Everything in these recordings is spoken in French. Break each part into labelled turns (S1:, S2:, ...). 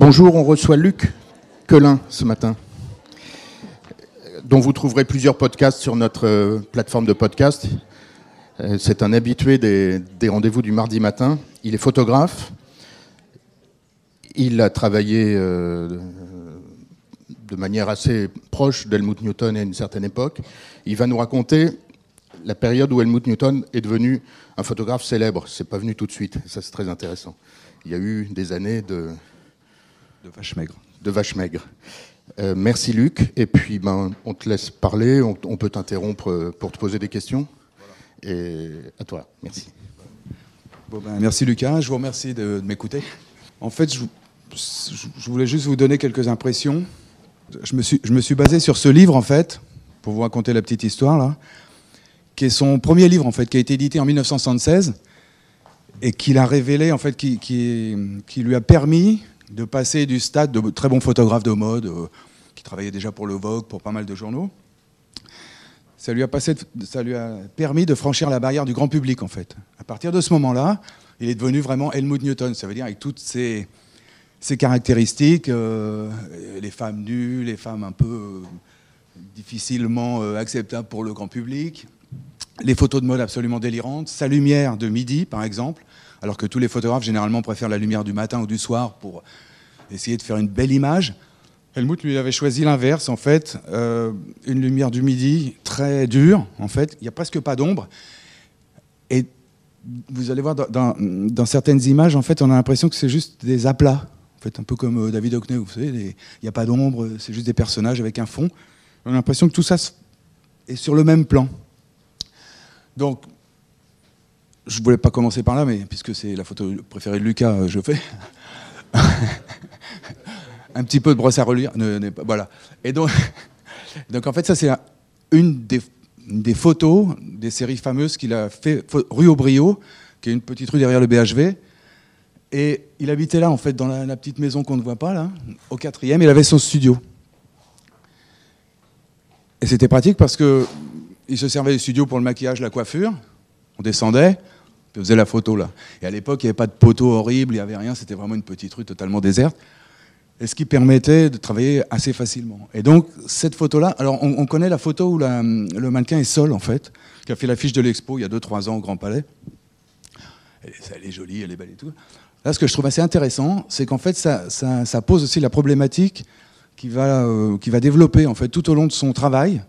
S1: Bonjour, on reçoit Luc Quelin ce matin, dont vous trouverez plusieurs podcasts sur notre euh, plateforme de podcast. Euh, c'est un habitué des, rendez-vous du mardi matin. Il est photographe. Il a travaillé euh, de manière assez proche d'Helmut Newton à une certaine époque. Il va nous raconter la période où Helmut Newton est devenu un photographe célèbre. C'est pas venu tout de suite. Ça, c'est très intéressant. Il y a eu des années de
S2: de vache maigre.
S1: De vache maigre. Euh, merci Luc. Et puis ben, on te laisse parler, on, peut t'interrompre euh, pour te poser des questions. Et à toi, merci.
S2: Ben, merci Lucas, je vous remercie de, m'écouter. En fait, je, voulais juste vous donner quelques impressions. Je me, suis, je me suis basé sur ce livre, en fait, pour vous raconter la petite histoire, là, qui est son premier livre, en fait, qui a été édité en 1976 et qui l'a révélé, en fait, qui, qui, qui lui a permis de passer du stade de très bon photographe de mode, euh, qui travaillait déjà pour le Vogue, pour pas mal de journaux. Ça lui, a permis de franchir la barrière du grand public, en fait. À partir de ce moment-là, il est devenu vraiment Helmut Newton. Ça veut dire avec toutes ses, caractéristiques, euh, les femmes nues, les femmes un peu euh, difficilement acceptables pour le grand public, les photos de mode absolument délirantes, sa lumière de midi, par exemple, alors que tous les photographes généralement préfèrent la lumière du matin ou du soir pour essayer de faire une belle image. Helmut lui avait choisi l'inverse en fait, euh, une lumière du midi très dure en fait, il n'y a presque pas d'ombre. Et vous allez voir dans, certaines images en fait, on a l'impression que c'est juste des aplats, en fait un peu comme euh, David Hockney, vous savez, il n'y a pas d'ombre, c'est juste des personnages avec un fond. On a l'impression que tout ça est sur le même plan. Donc je voulais pas commencer par là, mais puisque c'est la photo préférée de Lucas, euh, je fais. un petit peu de brosse à relire. voilà. Et donc, donc, en fait, ça, c'est une des, photos des séries fameuses qu'il a fait, rue Aubrio, qui est une petite rue derrière le BHV. Et il habitait là, en fait, dans la, petite maison qu'on ne voit pas, là, au quatrième. Il avait son studio. Et c'était pratique parce que il se servait du studio pour le maquillage, la coiffure. On descendait, on faisait la photo là. Et à l'époque, il n'y avait pas de poteau horrible, il n'y avait rien, c'était vraiment une petite rue totalement déserte. Et ce qui permettait de travailler assez facilement. Et donc, cette photo-là, alors on, connaît la photo où le mannequin est seul, en fait, qui a fait l'affiche de l'expo il y a 2-3 ans au Grand Palais. Elle, est jolie, elle est belle et tout. Là, ce que je trouve assez intéressant, c'est qu'en fait, ça, pose aussi la problématique qui va, euh, qui va développer, en fait, tout au long de son travail,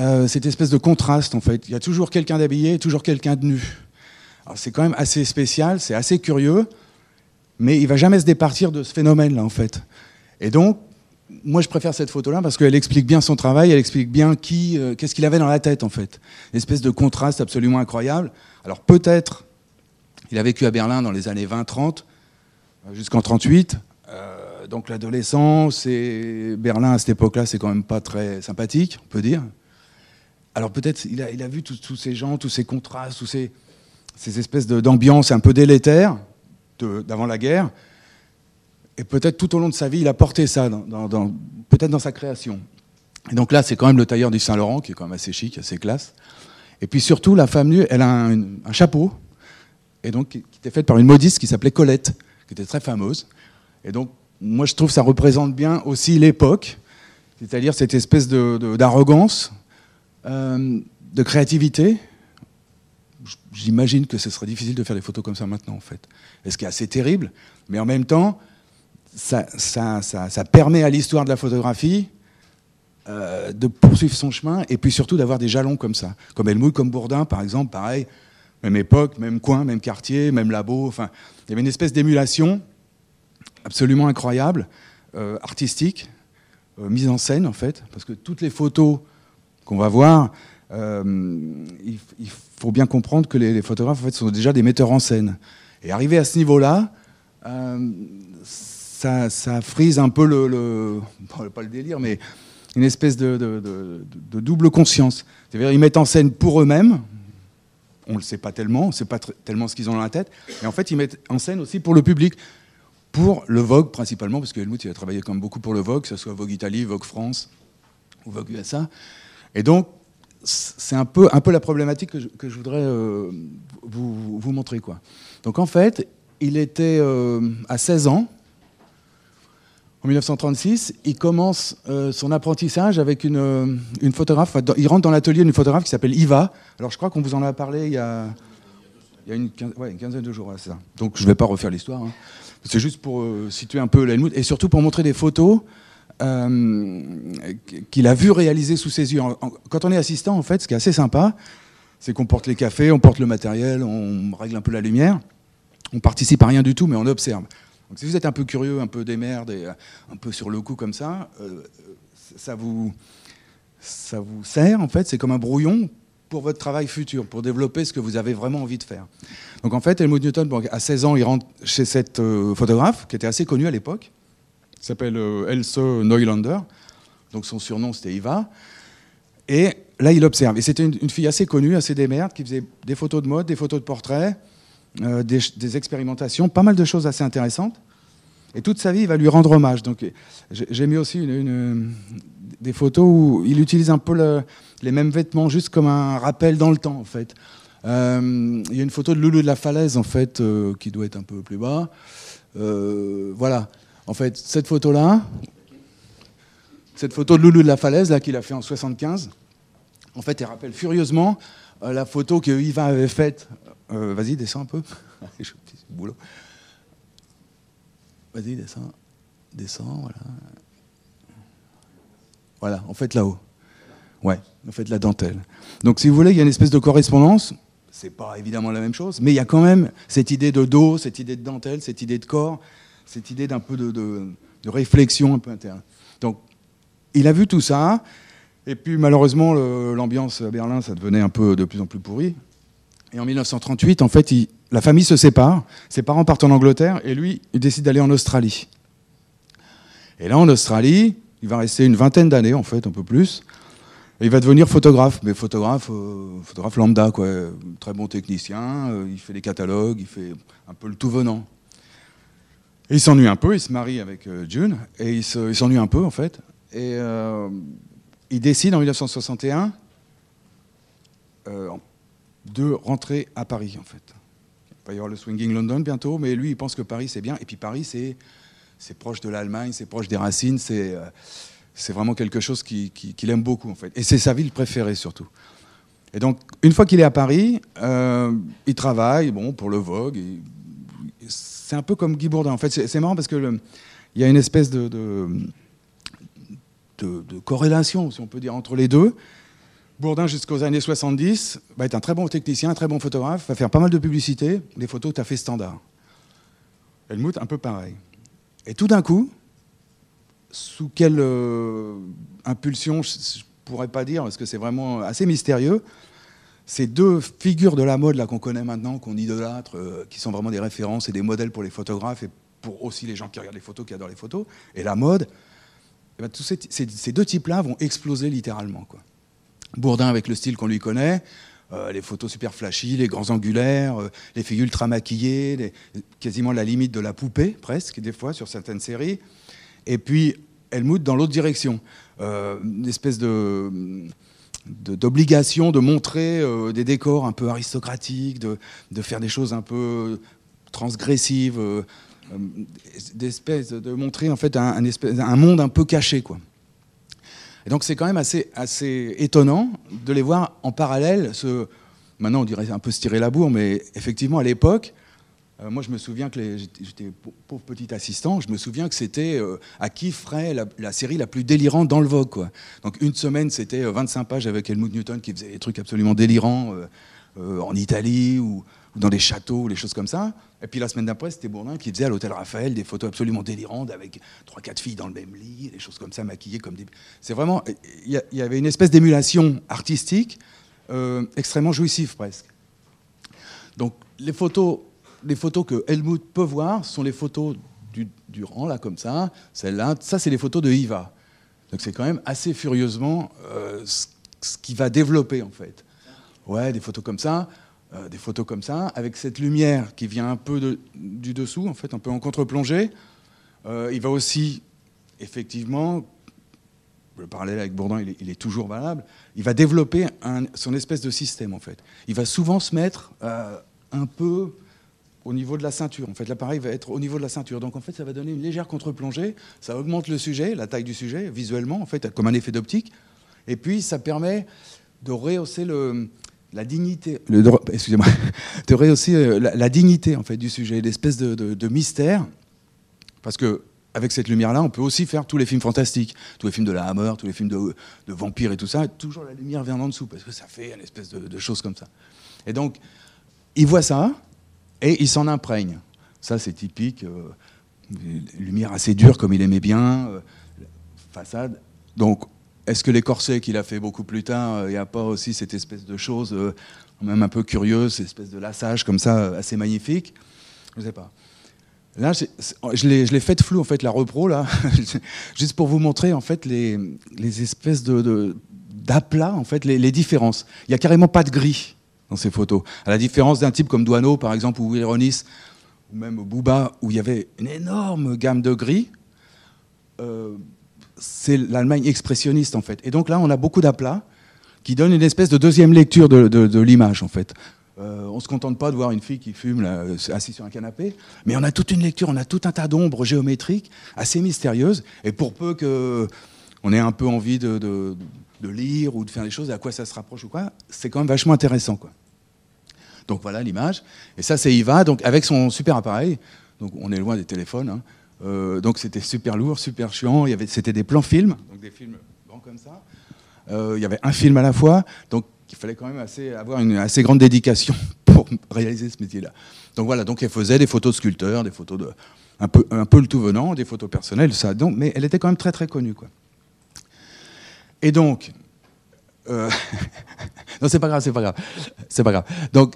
S2: euh, cette espèce de contraste, en fait. Il y a toujours quelqu'un d'habillé et toujours quelqu'un de nu. C'est quand même assez spécial, c'est assez curieux, mais il va jamais se départir de ce phénomène-là, en fait. Et donc, moi, je préfère cette photo-là parce qu'elle explique bien son travail, elle explique bien qui, euh, qu'est-ce qu'il avait dans la tête, en fait. Une espèce de contraste absolument incroyable. Alors, peut-être, il a vécu à Berlin dans les années 20-30, euh, jusqu'en 38. donc, l'adolescence et Berlin à cette époque-là, c'est quand même pas très sympathique, on peut dire alors peut-être il il a vu tous ces gens, tous ces contrastes, tous ces, ces espèces d'ambiance un peu délétères d'avant la guerre. Et peut-être tout au long de sa vie, il a porté ça, peut-être dans sa création. Et donc là, c'est quand même le tailleur du Saint-Laurent, qui est quand même assez chic, assez classe. Et puis surtout, la femme nue, elle a un, chapeau, et donc qui était fait par une modiste qui s'appelait Colette, qui était très fameuse. Et donc, moi, je trouve que ça représente bien aussi l'époque, c'est-à-dire cette espèce d'arrogance, euh, de créativité, j'imagine que ce serait difficile de faire des photos comme ça maintenant, en fait. Et ce qui est assez terrible, mais en même temps, ça, permet à l'histoire de la photographie euh, de poursuivre son chemin et puis surtout d'avoir des jalons comme ça. Comme Helmut, comme Bourdin, par exemple, pareil, même époque, même coin, même quartier, même labo. Enfin, il y avait une espèce d'émulation absolument incroyable, euh, artistique, mise en scène, en fait, parce que toutes les photos qu'on va voir, euh, il, faut bien comprendre que les, photographes en fait, sont déjà des metteurs en scène. Et arriver à ce niveau-là, euh, ça, frise un peu le, pas le délire, mais une espèce de, double conscience. C'est-à-dire ils mettent en scène pour eux-mêmes, on ne le sait pas tellement, on ne sait pas tellement ce qu'ils ont dans la tête, et en fait ils mettent en scène aussi pour le public, pour le Vogue principalement, parce que Helmut il a travaillé comme beaucoup pour le Vogue, que ce soit Vogue Italie, Vogue France ou Vogue USA. Et donc, c'est un peu, un peu la problématique que je, voudrais euh, vous, montrer. Quoi. Donc en fait, il était euh, à 16 ans, En 1936, il commence euh, son apprentissage avec une, une photographe. Il rentre dans l'atelier d'une photographe qui s'appelle Iva. Alors je crois qu'on vous en a parlé il y a, il y a une, quinzaine de jours. ça. Donc je ne vais pas refaire l'histoire. Hein. C'est juste pour situer un peu l'Helmut et surtout pour montrer des photos euh, qu'il a vu réaliser sous ses yeux. Quand on est assistant, en fait, ce qui est assez sympa, c'est qu'on porte les cafés, on porte le matériel, on règle un peu la lumière. On participe à rien du tout, mais on observe. Donc si vous êtes un peu curieux, un peu démerde et euh, un peu sur le coup comme ça, euh, ça, vous, ça vous sert en fait, c'est comme un brouillon pour votre travail futur, pour développer ce que vous avez vraiment envie de faire. Donc en fait, Helmut Newton, à 16 ans, il rentre chez cette photographe qui était assez connue à l'époque, qui s'appelle Else Neulander. Donc son surnom c'était Eva. Et là, il observe. Et c'était une, fille assez connue, assez démerde, qui faisait des photos de mode, des photos de portraits, euh, des, expérimentations, pas mal de choses assez intéressantes. Et toute sa vie, il va lui rendre hommage. Donc, j'ai mis aussi des photos où il utilise un peu les mêmes vêtements, juste comme un rappel dans le temps, en fait. Euh, il y a une photo de Loulou de la falaise, en fait, euh, qui doit être un peu plus bas. voilà. En fait, cette photo-là, cette photo de Loulou de la falaise, là, qu'il a fait en 75, en fait, elle rappelle furieusement la photo que Yvan avait faite euh, vas-y, descends un peu. Vas-y, descends. Descends, voilà. Voilà, en fait là-haut. Ouais, en fait la dentelle. Donc si vous voulez, il y a une espèce de correspondance. C'est pas évidemment la même chose, mais il y a quand même cette idée de dos, cette idée de dentelle, cette idée de corps, cette idée d'un peu de, de, réflexion un peu interne. Donc il a vu tout ça, et puis malheureusement l'ambiance à Berlin, ça devenait un peu de plus en plus pourri. Et en 1938, en fait, la famille se sépare, ses parents partent en Angleterre, et lui, il décide d'aller en Australie. Et là, en Australie, il va rester une vingtaine d'années, en fait, un peu plus. Et il va devenir photographe, mais photographe, euh, photographe lambda, quoi. Très bon technicien, euh, il fait des catalogues, il fait un peu le tout venant. Il s'ennuie un peu, il se marie avec euh, June, et il s'ennuie un peu, en fait. Et il décide en 1961, en de rentrer à Paris, en fait. Il va y avoir le Swinging London bientôt, mais lui, il pense que Paris, c'est bien. Et puis Paris, c'est, proche de l'Allemagne, c'est proche des racines, c'est, euh, vraiment quelque chose qu'il qui, aime beaucoup, en fait. Et c'est sa ville préférée, surtout. Et donc, une fois qu'il est à Paris, euh, il travaille bon, pour le Vogue. C'est un peu comme Guy Bourdin. En fait, c'est, marrant parce que il y a une espèce de, corrélation, si on peut dire, entre les deux. Bourdin, jusqu'aux années 70, va être un très bon technicien, un très bon photographe, va faire pas mal de publicité, des photos tout à fait standards. Helmut, un peu pareil. Et tout d'un coup, sous quelle euh, impulsion, je ne pourrais pas dire, parce que c'est vraiment assez mystérieux, ces deux figures de la mode là qu'on connaît maintenant, qu'on idolâtre, euh, qui sont vraiment des références et des modèles pour les photographes et pour aussi les gens qui regardent les photos, qui adorent les photos, et la mode, eh ben, tous ces, deux types-là vont exploser littéralement. Quoi. Bourdin avec le style qu'on lui connaît, euh, les photos super flashy, les grands angulaires, euh, les filles ultra maquillées, quasiment la limite de la poupée, presque, des fois, sur certaines séries. Et puis, Helmut dans l'autre direction. Une espèce de d'obligation de, montrer des décors un peu aristocratiques, de, de, faire des choses un peu transgressives, d'espèce de montrer en fait un, un monde un peu caché, quoi. Et donc c'est quand même assez, assez étonnant de les voir en parallèle. Ce, maintenant on dirait un peu se tirer la bourre, mais effectivement à l'époque, euh, moi je me souviens que j'étais pauvre petit assistant, je me souviens que c'était euh, à qui ferait la, série la plus délirante dans le Vogue. Quoi. Donc une semaine c'était 25 euh, pages avec Helmut Newton qui faisait des trucs absolument délirants en Italie ou, dans des châteaux, les choses comme ça. Et puis la semaine d'après, c'était Bourdin qui faisait à l'hôtel Raphaël des photos absolument délirantes avec trois, quatre filles dans le même lit, des choses comme ça, maquillées comme des. C'est vraiment. Il y, avait une espèce d'émulation artistique extrêmement jouissive presque. Donc les photos, les photos que Helmut peut voir sont les photos du, rang, là, comme ça. Celle-là, ça, c'est les photos de Iva. Donc c'est quand même assez furieusement euh, ce, qu'il va développer, en fait. Ouais, des photos comme ça. Euh, des photos comme ça, avec cette lumière qui vient un peu du dessous, en fait, un peu en contre-plongée. Euh, il va aussi, effectivement, le parallèle avec Bourdin, il est, toujours valable, il va développer son espèce de système, en fait. Il va souvent se mettre un peu au niveau de la ceinture. En fait, l'appareil va être au niveau de la ceinture. Donc, en fait, ça va donner une légère contre-plongée. Ça augmente le sujet, la taille du sujet, visuellement, en fait, comme un effet d'optique. Et puis, ça permet de rehausser le, la dignité, excusez-moi, de rehausser euh, la, dignité en fait du sujet, l'espèce de, mystère, parce que avec cette lumière-là, on peut aussi faire tous les films fantastiques, tous les films de la Hammer, tous les films de, de vampires et tout ça. Toujours la lumière vient en dessous parce que ça fait une espèce de, de chose comme ça. Et donc, il voit ça, et il s'en imprègne. Ça, c'est typique. Euh, lumière assez dure, comme il aimait bien. Euh, façade. Donc, est-ce que les corsets qu'il a fait beaucoup plus tard, euh, il n'y a pas aussi cette espèce de chose, même un peu curieuse, cette espèce de lassage comme ça, assez magnifique? Je ne sais pas. Là, je l'ai fait de flou, en fait, la repro, là, juste pour vous montrer, en fait, les, les espèces de, d'aplats, en fait, les, les différences. Il n'y a carrément pas de gris dans ces photos. À la différence d'un type comme Douaneau, par exemple, ou Ironis, ou même Bouba, où il y avait une énorme gamme de gris, euh, c'est l'Allemagne expressionniste, en fait. Et donc là, on a beaucoup d'aplats qui donnent une espèce de deuxième lecture de, l'image, en fait. Euh, on ne se contente pas de voir une fille qui fume là, assise sur un canapé, mais on a toute une lecture, on a tout un tas d'ombres géométriques assez mystérieuses. Et pour peu qu'on ait un peu envie de, de, lire ou de faire des choses, à quoi ça se rapproche ou quoi, c'est quand même vachement intéressant. Quoi. Donc voilà l'image. Et ça, c'est Iva, donc avec son super appareil. Donc on est loin des téléphones. Hein. Euh, donc c'était super lourd, super chiant. Il y avait, c'était des plans films, donc des films grands comme ça. Euh, il y avait un film à la fois, donc il fallait quand même assez, avoir une assez grande dédication pour réaliser ce métier-là. Donc voilà, donc elle faisait des photos de sculpteurs, des photos de un peu, un peu le tout venant, des photos personnelles, ça. Donc, mais elle était quand même très très connue, quoi. Et donc, euh, non, c'est pas grave, c'est pas grave, c'est pas grave. Donc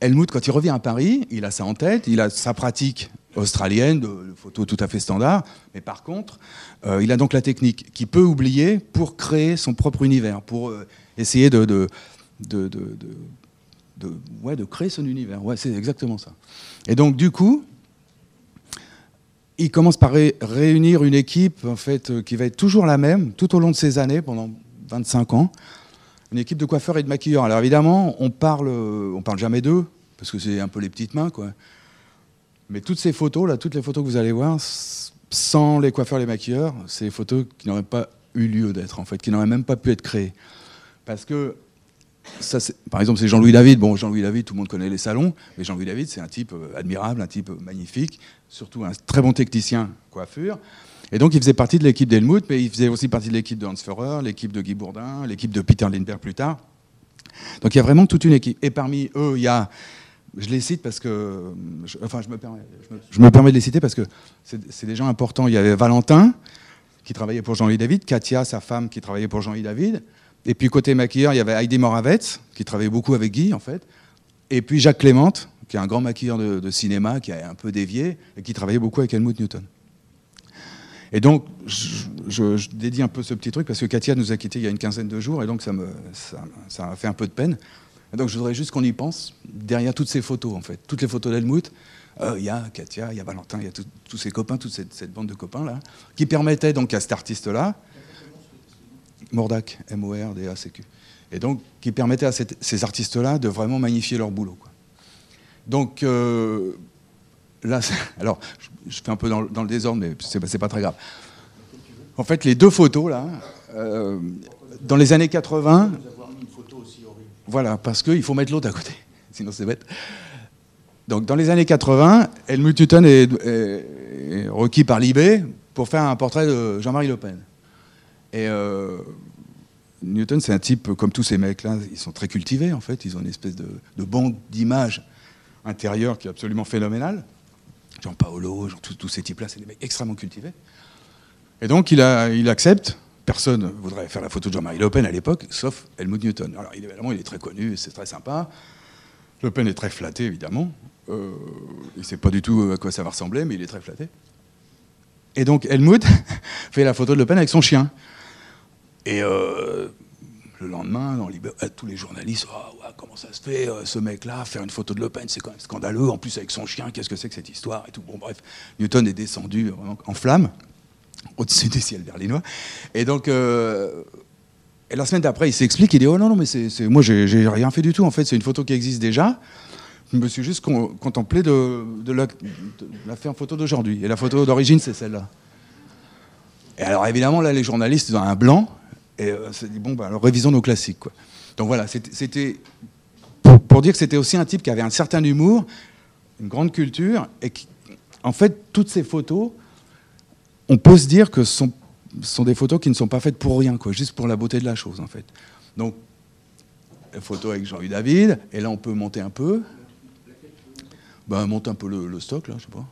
S2: Helmut, quand il revient à Paris, il a ça en tête, il a sa pratique australienne de, photos tout à fait standard, mais par contre, euh, il a donc la technique qu'il peut oublier pour créer son propre univers, pour euh, essayer de, de, ouais, de créer son univers. Ouais, c'est exactement ça. Et donc, du coup, il commence par réunir une équipe en fait, euh, qui va être toujours la même tout au long de ces années, pendant 25 ans une équipe de coiffeurs et de maquilleurs. Alors évidemment, on parle, on parle jamais d'eux, parce que c'est un peu les petites mains, quoi. Mais toutes ces photos, là, toutes les photos que vous allez voir, sans les coiffeurs et les maquilleurs, c'est des photos qui n'auraient pas eu lieu d'être, en fait, qui n'auraient même pas pu être créées. Parce que, ça, par exemple, c'est Jean-Louis David. Bon, Jean-Louis David, tout le monde connaît les salons, mais Jean-Louis David, c'est un type euh, admirable, un type magnifique, surtout un très bon technicien coiffure. Et donc, il faisait partie de l'équipe d'Helmut, mais il faisait aussi partie de l'équipe de Hans Führer, l'équipe de Guy Bourdin, l'équipe de Peter Lindbergh plus tard. Donc, il y a vraiment toute une équipe. Et parmi eux, il y a. Je les cite parce que. enfin, je me, permets, je, me, permets de les citer parce que c'est des gens importants. Il y avait Valentin, qui travaillait pour Jean-Louis David, Katia, sa femme, qui travaillait pour Jean-Louis David. Et puis, côté maquilleur, il y avait Heidi Moravec, qui travaillait beaucoup avec Guy, en fait. Et puis, Jacques Clément, qui est un grand maquilleur de, de cinéma, qui a un peu dévié, et qui travaillait beaucoup avec Helmut Newton. Et donc, je, dédie un peu ce petit truc parce que Katia nous a quittés il y a une quinzaine de jours et donc ça me ça, a fait un peu de peine. Donc, je voudrais juste qu'on y pense derrière toutes ces photos, en fait. Toutes les photos d'Helmut, euh, il y a Katia, il y a Valentin, il y a tous ses copains, toute cette, bande de copains-là, qui permettaient donc à cet artiste-là, Mordac, M-O-R-D-A-C-Q, et donc qui permettaient à ces artistes-là de vraiment magnifier leur boulot. Donc, euh, là, alors, fais un peu dans, le désordre, mais c'est pas, pas très grave. En fait, les deux photos, là, euh, dans les années 80. Voilà, parce qu'il faut mettre l'autre à côté, sinon c'est bête. Donc, dans les années 80, Helmut Newton est, requis par Libé pour faire un portrait de Jean-Marie Le Pen. Et euh, Newton, c'est un type, comme tous ces mecs-là, ils sont très cultivés, en fait. Ils ont une espèce de, de banque d'images intérieures qui est absolument phénoménale. Jean Paolo, tous ces types-là, c'est des mecs extrêmement cultivés. Et donc il, accepte. Personne ne voudrait faire la photo de Jean-Marie Le Pen à l'époque, sauf Helmut Newton. Alors évidemment, il est très connu, c'est très sympa. Le Pen est très flatté, évidemment. Euh, il ne sait pas du tout à quoi ça va ressembler, mais il est très flatté. Et donc Helmut fait la photo de Le Pen avec son chien. Et euh, le lendemain, dans euh, tous les journalistes, oh, comment ça se fait, euh, ce mec-là, faire une photo de Le Pen, c'est quand même scandaleux. En plus, avec son chien, qu'est-ce que c'est que cette histoire et tout. Bon, bref, Newton est descendu en flammes au-dessus des ciels berlinois. Et donc, euh, et la semaine d'après, il s'explique, il dit Oh non, non, mais c'est, moi, j'ai, rien fait du tout. En fait, c'est une photo qui existe déjà. je me suis juste contemplé de, la, faire en photo d'aujourd'hui. Et la photo d'origine, c'est celle-là. Et alors évidemment, là, les journalistes, ils ont un blanc, et euh, c'est dit, bon, bah, alors révisons nos classiques. Quoi. Donc voilà, c'était pour, dire que c'était aussi un type qui avait un certain humour, une grande culture, et qui, en fait, toutes ces photos, on peut se dire que ce sont, sont des photos qui ne sont pas faites pour rien, quoi, juste pour la beauté de la chose, en fait. Donc, photo avec Jean-Louis David, et là, on peut monter un peu. Ben, monte un peu le, stock, là, je sais pas.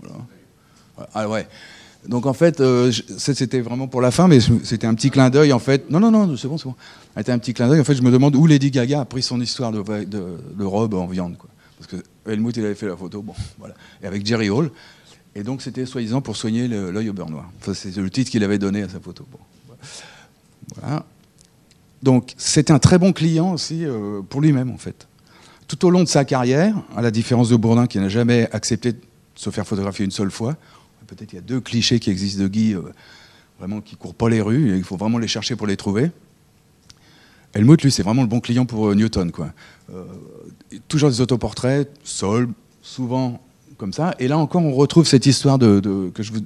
S2: Voilà. Ah ouais. Donc en fait, euh, c'était vraiment pour la fin, mais c'était un petit clin d'œil en fait. Non, non, non, c'est bon, c'est bon. C'était un petit clin d'œil. En fait, je me demande où Lady Gaga a pris son histoire de, robe en viande, quoi. Parce que Helmut, il avait fait la photo, bon, voilà. Et avec Jerry Hall. Et donc c'était soi-disant pour soigner l'œil au beurre noir. Enfin, c'est le titre qu'il avait donné à sa photo. Bon. Voilà. Donc c'était un très bon client aussi euh, pour lui-même en fait. Tout au long de sa carrière, à la différence de Bourdin qui n'a jamais accepté de se faire photographier une seule fois, peut-être il y a deux clichés qui existent de Guy, euh, vraiment qui courent pas les rues, et il faut vraiment les chercher pour les trouver. Helmut, lui, c'est vraiment le bon client pour euh, Newton. Quoi. toujours des autoportraits, sol, souvent comme ça. Et là encore, on retrouve cette histoire de, que je vous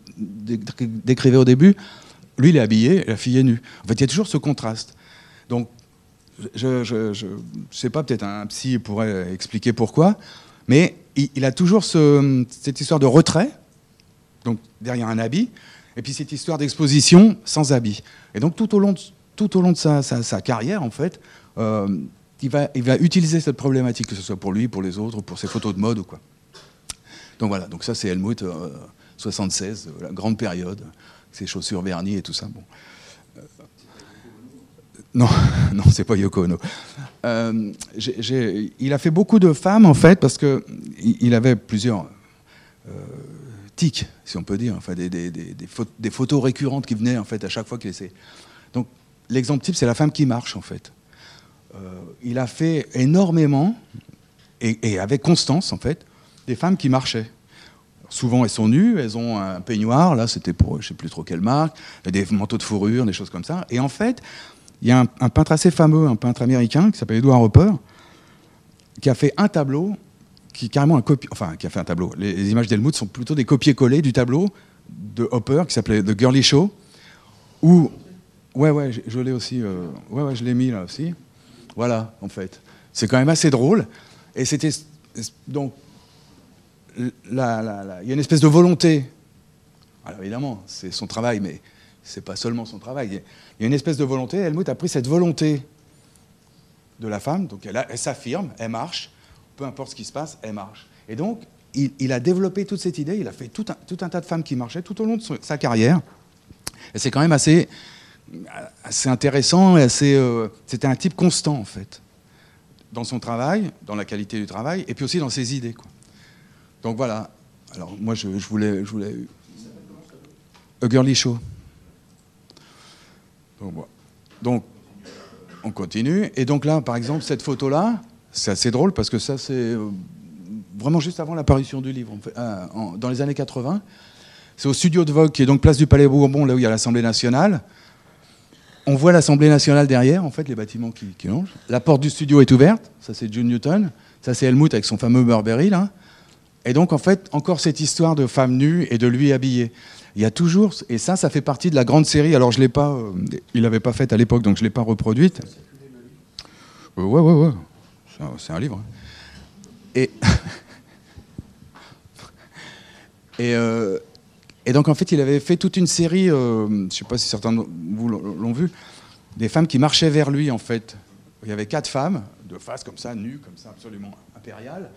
S2: décrivais au début. Lui, il est habillé, la fille est nue. En fait, il y a toujours ce contraste. Donc, je ne sais pas, peut-être un psy pourrait expliquer pourquoi, mais il, a toujours cette histoire de retrait, donc derrière un habit, et puis cette histoire d'exposition sans habit. Et donc tout au long de, tout au long de sa, carrière, en fait, euh, il, va, il va utiliser cette problématique, que ce soit pour lui, pour les autres, pour ses photos de mode ou quoi. Donc voilà, donc ça c'est Helmut, 76, euh, la grande période, ses chaussures vernies et tout ça. Bon. Non, non, c'est pas Yoko Ono. Euh, il a fait beaucoup de femmes en fait parce que il avait plusieurs euh, tics, si on peut dire, enfin des, des, photos récurrentes qui venaient en fait à chaque fois qu'il essayait. Donc l'exemple type, c'est la femme qui marche en fait. Euh, il a fait énormément et, avec constance en fait des femmes qui marchaient. Souvent, elles sont nues, elles ont un peignoir, là c'était pour je sais plus trop quelle marque, des manteaux de fourrure, des choses comme ça. Et en fait, il y a un, peintre assez fameux, un peintre américain qui s'appelle Edward Hopper, qui a fait un tableau qui carrément un copie, enfin qui a fait un tableau. Les, images d'Helmut sont plutôt des copier-coller du tableau de Hopper qui s'appelait The Girly Show, où ouais ouais je, l'ai aussi, euh, ouais ouais je l'ai mis là aussi. Voilà en fait, c'est quand même assez drôle et c'était donc il y a une espèce de volonté. Alors évidemment c'est son travail mais c'est pas seulement son travail. Il y a une espèce de volonté. Helmut a pris cette volonté de la femme, donc elle, s'affirme, elle marche, peu importe ce qui se passe, elle marche. Et donc, il, a développé toute cette idée, il a fait tout un, tout un, tas de femmes qui marchaient tout au long de sa carrière. Et c'est quand même assez, assez intéressant, et assez, euh, c'était un type constant en fait, dans son travail, dans la qualité du travail, et puis aussi dans ses idées. Donc voilà. Alors moi, je, je voulais, je voulais... A Girly Show. Donc, on continue. Et donc là, par exemple, cette photo-là, c'est assez drôle parce que ça, c'est euh, vraiment juste avant l'apparition du livre, euh, dans les années 80. C'est au studio de Vogue, qui est donc place du Palais Bourbon, là où il y a l'Assemblée nationale. On voit l'Assemblée nationale derrière, en fait, les bâtiments qui, qui longent. La porte du studio est ouverte. Ça, c'est June Newton. Ça, c'est Helmut avec son fameux Burberry, là. Et donc, en fait, encore cette histoire de femme nue et de lui habillé. Il y a toujours, et ça, ça fait partie de la grande série. Alors, je l'ai pas, euh, il l'avait pas faite à l'époque, donc je l'ai pas reproduite. Euh, ouais, ouais, ouais. C'est un, livre. Hein. Et euh, et, donc, en fait, il avait fait toute une série. je sais pas si certains de vous l'ont vu, des femmes qui marchaient vers lui, en fait. Il y avait quatre femmes de face comme ça, nues, comme ça, absolument impériales.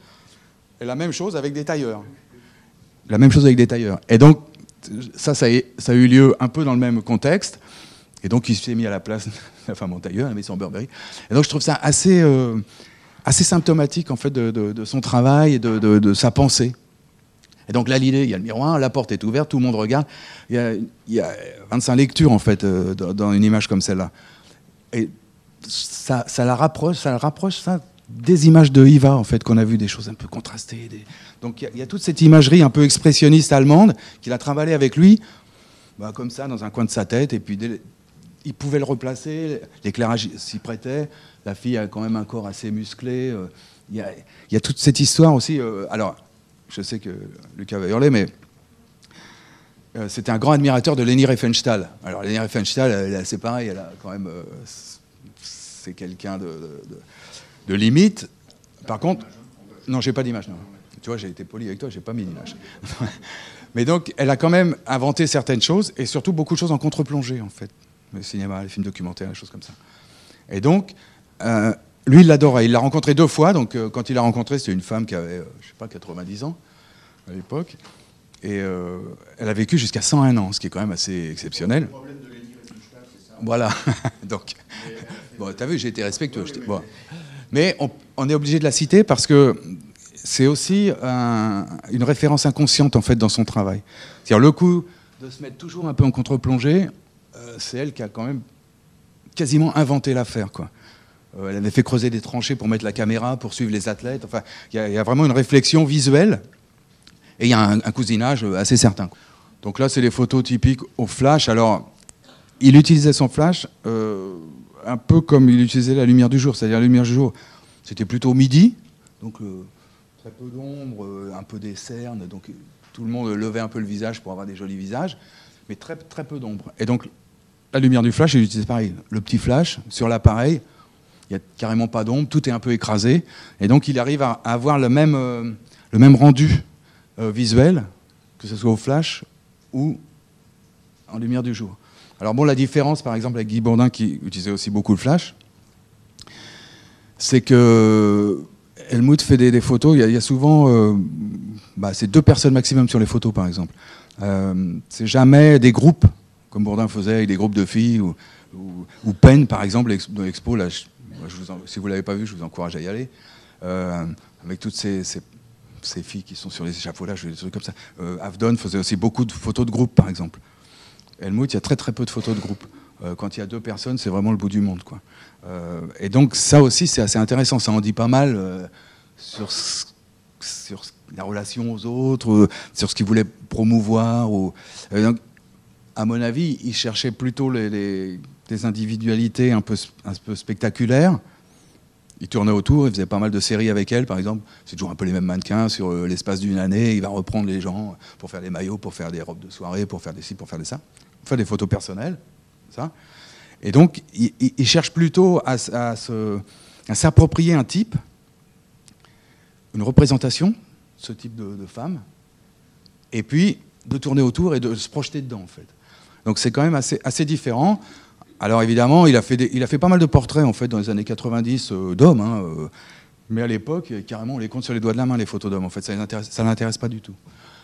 S2: Et la même chose avec des tailleurs. La même chose avec des tailleurs. Et donc, ça, ça a, eu lieu un peu dans le même contexte. Et donc, il s'est mis à la place de la femme en tailleur, elle mis son Burberry. Et donc, je trouve ça assez, euh, assez symptomatique, en fait, de, son travail et de, sa pensée. Et donc, là, l'idée, il y a le miroir, la porte est ouverte, tout le monde regarde. Il y a, 25 lectures, en fait, euh, dans une image comme celle-là. Et ça, ça, la rapproche, ça la rapproche, ça, des images de Iva, en fait, qu'on a vu, des choses un peu contrastées. Donc il y, a toute cette imagerie un peu expressionniste allemande qu'il a travaillé avec lui, bah, comme ça, dans un coin de sa tête, et puis il pouvait le replacer, l'éclairage s'y prêtait, la fille a quand même un corps assez musclé, euh, il y, a, toute cette histoire aussi. Euh, alors, je sais que Lucas va hurler, mais euh, c'était un grand admirateur de Leni Riefenstahl. Alors, Leni Riefenstahl, c'est pareil, elle a quand même. C'est quelqu'un de, limite. Par contre. Non, j'ai pas d'image. Tu vois, j'ai été poli avec toi, j'ai pas mis d'image. mais donc, elle a quand même inventé certaines choses, et surtout beaucoup de choses en contre-plongée, en fait. Le cinéma, les films documentaires, les choses comme ça. Et donc, lui, il l'adorait. Il l'a rencontré deux fois. Donc, euh, quand il l'a rencontré, c'était une femme qui avait, je euh, je sais pas, 90 ans à l'époque. Et euh, elle a vécu jusqu'à 101 ans, ce qui est quand même assez exceptionnel. Voilà. donc, bon, as vu, j'ai été respectueux. Mais on, est obligé de la citer parce que c'est aussi une référence inconsciente en fait dans son travail. C'est-à-dire le coup de se mettre toujours un peu en contre-plongée, c'est elle qui a quand même quasiment inventé l'affaire, quoi. Euh, elle avait fait creuser des tranchées pour mettre la caméra, pour suivre les athlètes. Enfin, il y, a vraiment une réflexion visuelle et il y a un, cousinage assez certain. Donc là, c'est les photos typiques au flash. Alors, il utilisait son flash euh, un peu comme il utilisait la lumière du jour. C'est-à-dire, la lumière du jour, c'était plutôt midi, donc euh, très peu d'ombre, un peu des cernes. Donc, tout le monde levait un peu le visage pour avoir des jolis visages, mais très, très peu d'ombre. Et donc, la lumière du flash, il utilisait pareil. Le petit flash sur l'appareil, il n'y a carrément pas d'ombre, tout est un peu écrasé. Et donc il arrive à, avoir le même, euh, le même rendu euh, visuel, que ce soit au flash ou en lumière du jour. Alors bon, la différence par exemple avec Guy Bourdin qui utilisait aussi beaucoup le flash, c'est que Helmut fait des, photos, il y, a, souvent, euh, bah, c'est deux personnes maximum sur les photos par exemple. c'est jamais des groupes, comme Bourdin faisait avec des groupes de filles, ou, ou, Penn par exemple, l'expo, là, si vous ne l'avez pas vu, je vous encourage à y aller. Euh, avec toutes ces, filles qui sont sur les échafaudages, des trucs comme ça. Euh, Avdon faisait aussi beaucoup de photos de groupe, par exemple. Helmut, il y a très très peu de photos de groupe. Euh, quand il y a deux personnes, c'est vraiment le bout du monde. Quoi. et donc ça aussi, c'est assez intéressant. Ça en dit pas mal sur, la relation aux autres, sur ce qu'il voulait promouvoir. Ou, à mon avis, il cherchait plutôt les des individualités un peu, un peu spectaculaires. Il tournait autour, il faisait pas mal de séries avec elle, par exemple. C'est toujours un peu les mêmes mannequins sur euh, l'espace d'une année. Il va reprendre les gens pour faire des maillots, pour faire des robes de soirée, pour faire des ci, pour faire des ça. Faire des photos personnelles, ça. Et donc, il, cherche plutôt à, à s'approprier un type, une représentation, ce type de, de femme, et puis de tourner autour et de se projeter dedans, en fait. Donc c'est quand même assez, assez différent. Alors évidemment, il a, fait il a fait pas mal de portraits en fait dans les années 90 euh, d'hommes, hein, euh, mais à l'époque, carrément, on les compte sur les doigts de la main les photos d'hommes. En fait, ça ne l'intéresse pas du tout.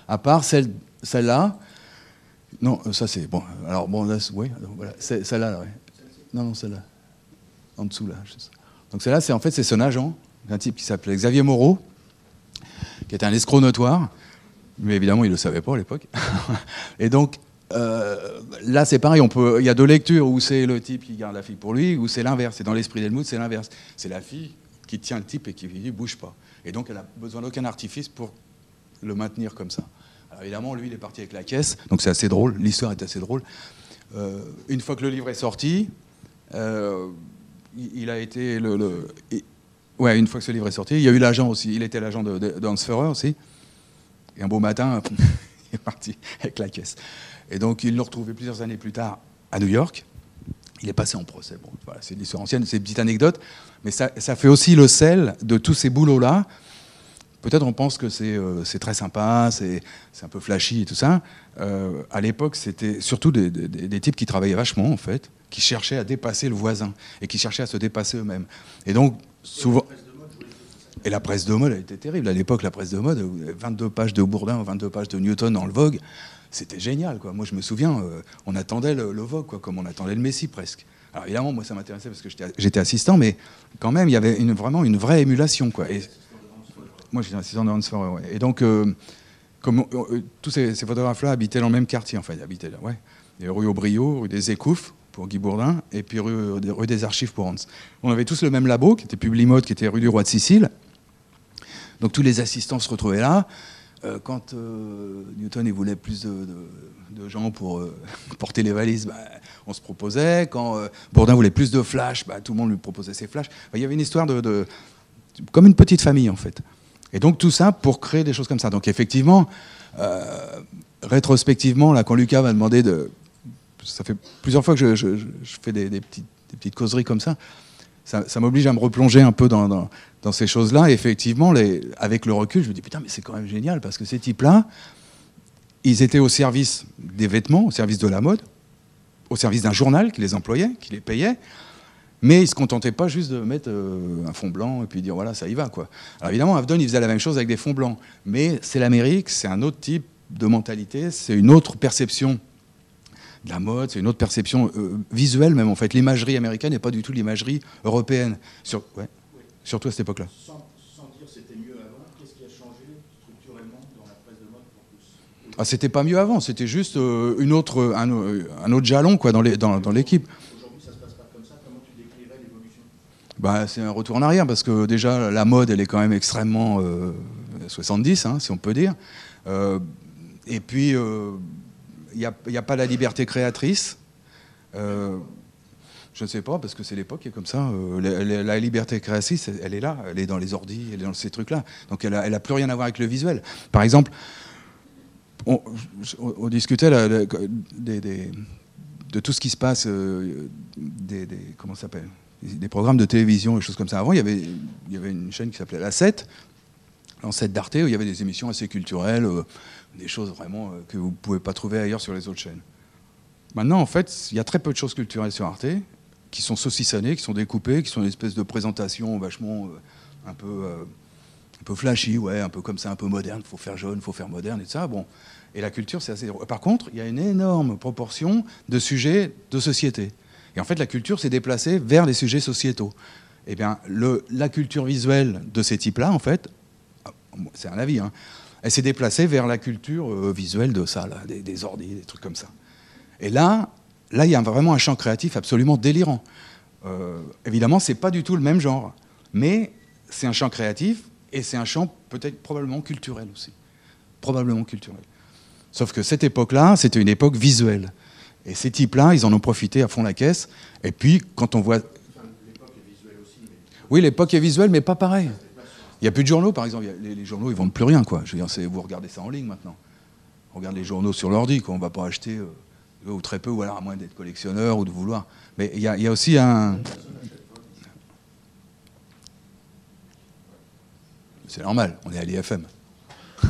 S2: À part celle, celle-là. Non, euh, ça c'est bon. Alors bon, là, oui, voilà, celle-là. Non, non, celle-là. En dessous là. Donc celle-là, c'est en fait c'est son agent, un type qui s'appelait Xavier Moreau, qui était un escroc notoire, mais évidemment il ne le savait pas à l'époque. Et donc euh, là, c'est pareil, il y a deux lectures où c'est le type qui garde la fille pour lui, ou c'est l'inverse. Et dans l'esprit d'Helmut, c'est l'inverse. C'est la fille qui tient le type et qui dit bouge pas. Et donc, elle a besoin d'aucun artifice pour le maintenir comme ça. Alors, évidemment, lui, il est parti avec la caisse, donc c'est assez drôle. L'histoire est assez drôle. Euh, une fois que le livre est sorti, euh, il, a été le, ouais, une fois que ce livre est sorti, il y a eu l'agent aussi. Il était l'agent de, de, aussi. Et un beau matin, il est parti avec la caisse. Et donc, ils l'ont retrouvé plusieurs années plus tard à New York. Il est passé en procès. Bon, voilà, c'est une histoire ancienne, c'est une petite anecdote. Mais ça, fait aussi le sel de tous ces boulots-là. Peut-être on pense que c'est euh, très sympa, c'est un peu flashy et tout ça. Euh, à l'époque, c'était surtout des, types qui travaillaient vachement, en fait, qui cherchaient à dépasser le voisin et qui cherchaient à se dépasser eux-mêmes. Et donc, souvent. Et la presse de mode a été terrible. À l'époque, la presse de mode, 22 pages de Bourdin, 22 pages de Newton dans le Vogue c'était génial. Quoi. Moi, je me souviens, euh, on attendait le, quoi, comme on attendait le Messie presque. Alors évidemment, moi, ça m'intéressait parce que j'étais assistant, mais quand même, il y avait vraiment une vraie émulation. Quoi. Et, moi, j'étais assistant de Hans ouais. Et donc, euh, comme, euh, tous ces, photographes-là habitaient dans le même quartier, en fait. Ils habitaient là, ouais. rue Aubriot, rue des Écouffes pour Guy Bourdin, et puis rue, rue, des Archives pour Hans. On avait tous le même labo, qui était Publimode, qui était rue du Roi de Sicile. Donc tous les assistants se retrouvaient là. Euh, quand euh, Newton il voulait plus de, gens pour euh, porter les valises, bah, on se proposait. Quand Bourdin voulait plus de flash, bah, tout le monde lui proposait ses flashs. il y avait une histoire de, comme une petite famille en fait. Et donc tout ça pour créer des choses comme ça. Donc effectivement, rétrospectivement, là, quand Lucas m'a demandé de, ça fait plusieurs fois que je, fais des, petites, causeries comme ça, ça, m'oblige à me replonger un peu dans, ces choses-là. Effectivement, avec le recul, je me dis putain, mais c'est quand même génial parce que ces types-là, ils étaient au service des vêtements, au service de la mode, au service d'un journal qui les employait, qui les payait. Mais ils ne se contentaient pas juste de mettre euh, un fond blanc et puis dire voilà, ça y va. Quoi. Alors évidemment, Avdon, il faisait la même chose avec des fonds blancs. Mais c'est l'Amérique, c'est un autre type de mentalité, c'est une autre perception de la mode, c'est une autre perception euh, visuelle même en fait. L'imagerie américaine n'est pas du tout l'imagerie européenne. Surtout à cette époque-là. Sans, sans, dire c'était mieux avant, qu'est-ce qui a changé structurellement dans la presse de mode pour plus ah, C'était pas mieux avant, c'était juste euh, une autre, un, un, autre jalon quoi, dans l'équipe. Dans, dans bah, c'est un retour en arrière parce que déjà la mode elle est quand même extrêmement 70 euh, hein, si on peut dire. Euh, et puis il euh, n'y a, a, pas la liberté créatrice. Je ne sais pas parce que c'est l'époque qui est comme ça. La, liberté créatrice elle est là, elle est dans les ordis, elle est dans ces trucs là. Donc elle n'a plus rien à voir avec le visuel. Par exemple, on, discutait de tout ce qui se passe, des, des comment s'appelle des programmes de télévision et choses comme ça. Avant, il y avait, une chaîne qui s'appelait La 7, l'ancêtre d'Arte, où il y avait des émissions assez culturelles, euh, des choses vraiment euh, que vous ne pouvez pas trouver ailleurs sur les autres chaînes. Maintenant, en fait, il y a très peu de choses culturelles sur Arte, qui sont saucissonnées, qui sont découpées, qui sont une espèce de présentation vachement euh, un peu un peu flashy, ouais, un peu comme ça, un peu moderne, faut faire jaune, faut faire moderne et ça. Bon. Et la culture, c'est assez. Par contre, il y a une énorme proportion de sujets de société. Et en fait, la culture s'est déplacée vers les sujets sociétaux. Eh bien, la culture visuelle de ces types-là, en fait, c'est un avis, hein, elle s'est déplacée vers la culture euh, visuelle de ça, des, des ordi, des trucs comme ça. Et là, là, il y a vraiment un champ créatif absolument délirant. Euh, évidemment, c'est pas du tout le même genre, mais c'est un champ créatif et c'est un champ peut-être probablement culturel aussi, probablement culturel. Sauf que cette époque-là, c'était une époque visuelle. Et ces types-là, ils en ont profité à fond la caisse. Et puis, quand on voit. l'époque est visuelle aussi. Oui, l'époque est visuelle, mais pas pareil. Il n'y a plus de journaux, par exemple. Les, journaux, ils vendent plus rien, quoi. Je veux dire, vous regardez ça en ligne maintenant. On regarde les journaux sur l'ordi, quoi. On ne va pas acheter, euh, ou très peu, ou alors à moins d'être collectionneur ou de vouloir. Mais il y, a aussi un. C'est normal, on est à l'IFM.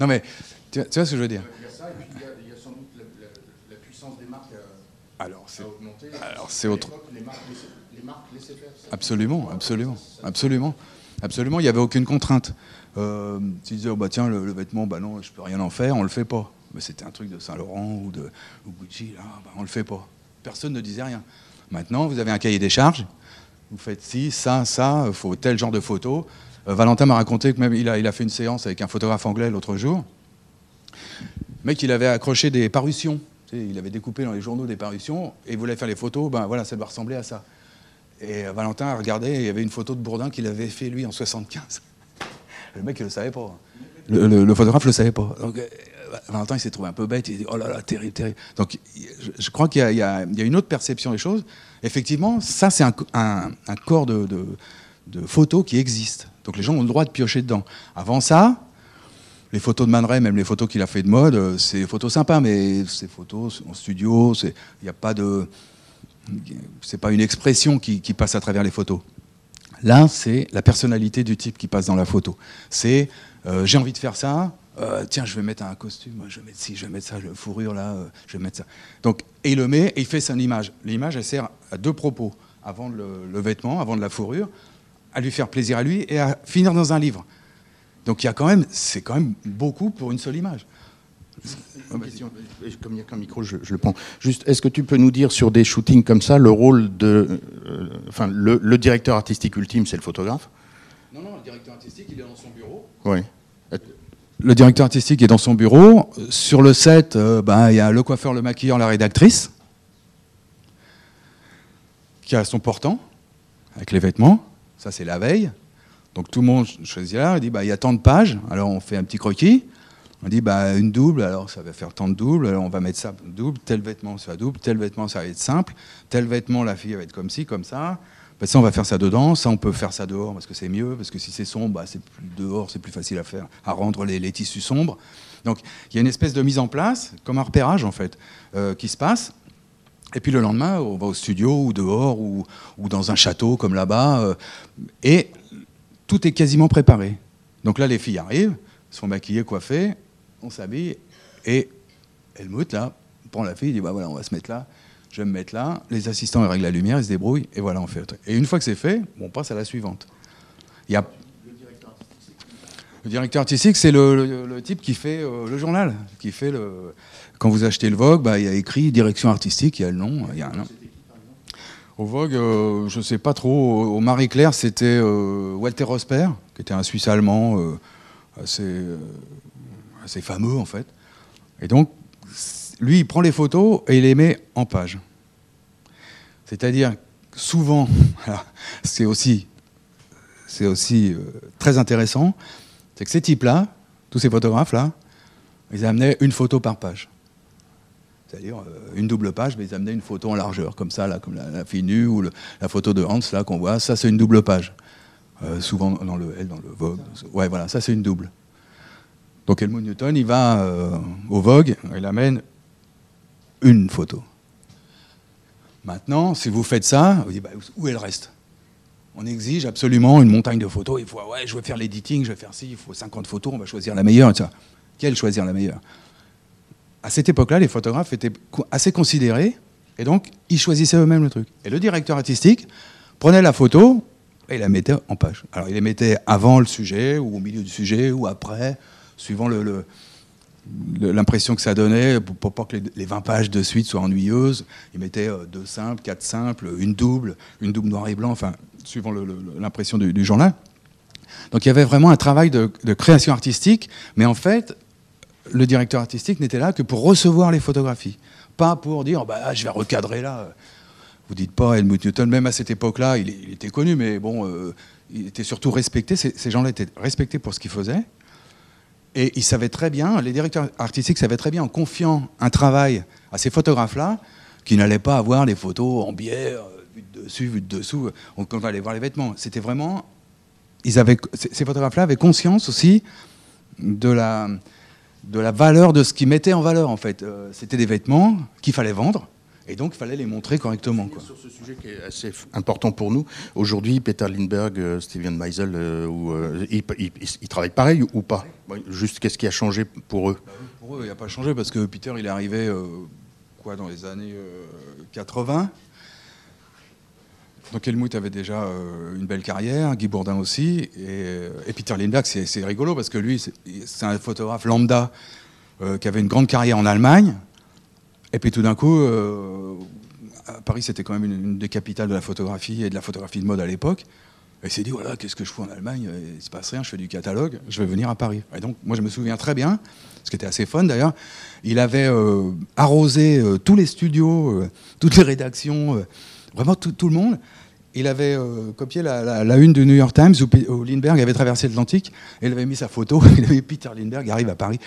S2: non, mais tu vois ce que je veux dire? Alors, c'est alors c'est autre. Les marques, les marques laissaient faire. Absolument, absolument, absolument, absolument. Il n'y avait aucune contrainte. Euh, tu disais, oh, bah tiens, le, vêtement, bah non, je peux rien en faire, on le fait pas. Mais c'était un truc de Saint Laurent ou de Gucci, là, bah, on le fait pas. Personne ne disait rien. Maintenant, vous avez un cahier des charges. Vous faites ci, ça, ça. Il faut tel genre de photo. Euh, Valentin m'a raconté que même il a, il a fait une séance avec un photographe anglais l'autre jour. Le mec, il avait accroché des parutions il avait découpé dans les journaux des parutions et il voulait faire les photos, ben voilà, ça doit ressembler à ça. Et euh, Valentin a regardé, il y avait une photo de Bourdin qu'il avait fait lui en 75. Le mec, il le savait pas. Le, photographe le savait pas. Donc, euh, Valentin, il s'est trouvé un peu bête. Il dit Oh là là, terrible, terrible. Donc, je, crois qu'il y, a une autre perception des choses. Effectivement, ça, c'est un, corps de, photos qui existe. Donc, les gens ont le droit de piocher dedans. Avant ça, les photos de Man même les photos qu'il a fait de mode, euh, c'est des photos sympas, mais ces photos en studio, il n'y a pas de. C'est pas une expression qui, passe à travers les photos. Là, c'est la personnalité du type qui passe dans la photo. C'est euh, j'ai envie de faire ça, euh, tiens, je vais mettre un costume, je vais mettre ci, je vais mettre ça, le fourrure là, je vais mettre ça. Donc, et il le met et il fait son image. L'image, elle sert à deux propos avant le, vêtement, avant de la fourrure, à lui faire plaisir à lui et à finir dans un livre. Donc il y a quand même, c'est quand même beaucoup pour une seule image.
S1: Une question. Comme il n'y a qu'un micro, je, le prends. Juste, est-ce que tu peux nous dire sur des shootings comme ça, le rôle de, euh, enfin, le, directeur artistique ultime, c'est le photographe?
S2: Non, non, le directeur artistique, il est dans son bureau.
S1: Oui.
S2: Le directeur artistique est dans son bureau. Sur le set, euh, ben, il y a le coiffeur, le maquilleur, la rédactrice, qui a son portant avec les vêtements. Ça, c'est la veille. Donc tout le monde choisit là, il dit bah, il y a tant de pages, alors on fait un petit croquis. On dit bah, une double, alors ça va faire tant de doubles, alors on va mettre ça double, tel vêtement ça double, tel vêtement ça va être simple, tel vêtement la fille va être comme ci, comme ça. Ben, ça, on va faire ça dedans, ça, on peut faire ça dehors parce que c'est mieux, parce que si c'est sombre, bah, c'est plus dehors, c'est plus facile à faire, à rendre les, tissus sombres. Donc, il y a une espèce de mise en place, comme un repérage en fait, euh, qui se passe. Et puis le lendemain, on va au studio ou dehors ou, ou dans un château comme là-bas, euh, et tout est quasiment préparé. Donc là, les filles arrivent, sont maquillées, coiffées, on s'habille, et Helmut, là, prend la fille, il dit bah voilà, on va se mettre là, je vais me mettre là, les assistants ils règlent la lumière, ils se débrouillent, et voilà, on fait le truc. Et une fois que c'est fait, on passe à la suivante. Il y a... Le directeur artistique, c'est le, type qui fait euh, le journal, qui fait le. Quand vous achetez le Vogue, bah, il y a écrit direction artistique, il y a le nom, il y a un nom. Au Vogue, euh, je ne sais pas trop. Au Marie-Claire, c'était euh, Walter Rosper, qui était un Suisse allemand assez, assez fameux en fait. Et donc, lui, il prend les photos et il les met en page. C'est-à-dire, souvent, c'est aussi, aussi euh, très intéressant, c'est que ces types-là, tous ces photographes-là, ils amenaient une photo par page. C'est-à-dire euh, une double page, mais ils amenaient une photo en largeur, comme ça, là, comme la, la fille nue ou la photo de Hans, là, qu'on voit. Ça, c'est une double page. Euh, souvent dans le L, dans le Vogue. Ouais, voilà, ça, c'est une double. Donc Helmut Newton, il va au Vogue, il amène une photo. Maintenant, si vous faites ça, vous dites, bah, où est le reste? On exige absolument une montagne de photos. Il faut, ouais, je vais faire l'editing, je vais faire ci, il faut 50 photos, on va choisir la meilleure. Etc. Quelle choisir la meilleure? À cette époque-là, les photographes étaient assez considérés, et donc ils choisissaient eux-mêmes le truc. Et le directeur artistique prenait la photo et la mettait en page. Alors il les mettait avant le sujet, ou au milieu du sujet, ou après, suivant le l'impression que ça donnait, pour, pas que les, les, 20 pages de suite soient ennuyeuses. Ils mettaient euh, deux simples, quatre simples, une double, une double noir et blanc, enfin, suivant l'impression du, du, journal. Donc il y avait vraiment un travail de, création artistique, mais en fait, le directeur artistique n'était là que pour recevoir les photographies, pas pour dire bah, je vais recadrer là. Vous dites pas Helmut Newton, même à cette époque-là, il, était connu, mais bon, euh, il était surtout respecté. Ces gens-là étaient respectés pour ce qu'ils faisaient. Et ils savaient très bien, les directeurs artistiques savaient très bien, en confiant un travail à ces photographes-là, qu'ils n'allaient pas avoir les photos en biais, vue de dessus, vue de dessous, quand on allait voir les vêtements. C'était vraiment. Ils avaient, ces photographes-là avaient conscience aussi de la, de la valeur de ce qu'ils mettaient en valeur, en fait. C'était des vêtements qu'il fallait vendre. Et donc, il fallait les montrer correctement. Quoi.
S1: Sur ce sujet qui est assez important pour nous, aujourd'hui, Peter Lindbergh, euh, Steven Meisel, euh, ou, euh, ils, ils, ils, travaillent pareil ou pas? Juste, qu'est-ce qui a changé pour eux?
S2: Pour eux, il n'y a pas changé parce que Peter, il est arrivé euh, quoi, dans les années 80. Donc Helmut avait déjà une belle carrière, Guy Bourdin aussi, et, et Peter Lindbergh, c'est rigolo parce que lui, c'est un photographe lambda qui avait une grande carrière en Allemagne, et puis tout d'un coup, euh, Paris, c'était quand même une, des capitales de la photographie et de la photographie de mode à l'époque. Et s'est dit, voilà, qu'est-ce que je fais en Allemagne? Il ne se passe rien, je fais du catalogue, je vais venir à Paris. Et donc, moi, je me souviens très bien, ce qui était assez fun d'ailleurs, il avait euh, arrosé euh, tous les studios, toutes les rédactions, vraiment tout, le monde. Il avait copié la, une du New York Times où, où Lindbergh avait traversé l'Atlantique et il avait mis sa photo. Il avait Peter Lindbergh arrive à Paris.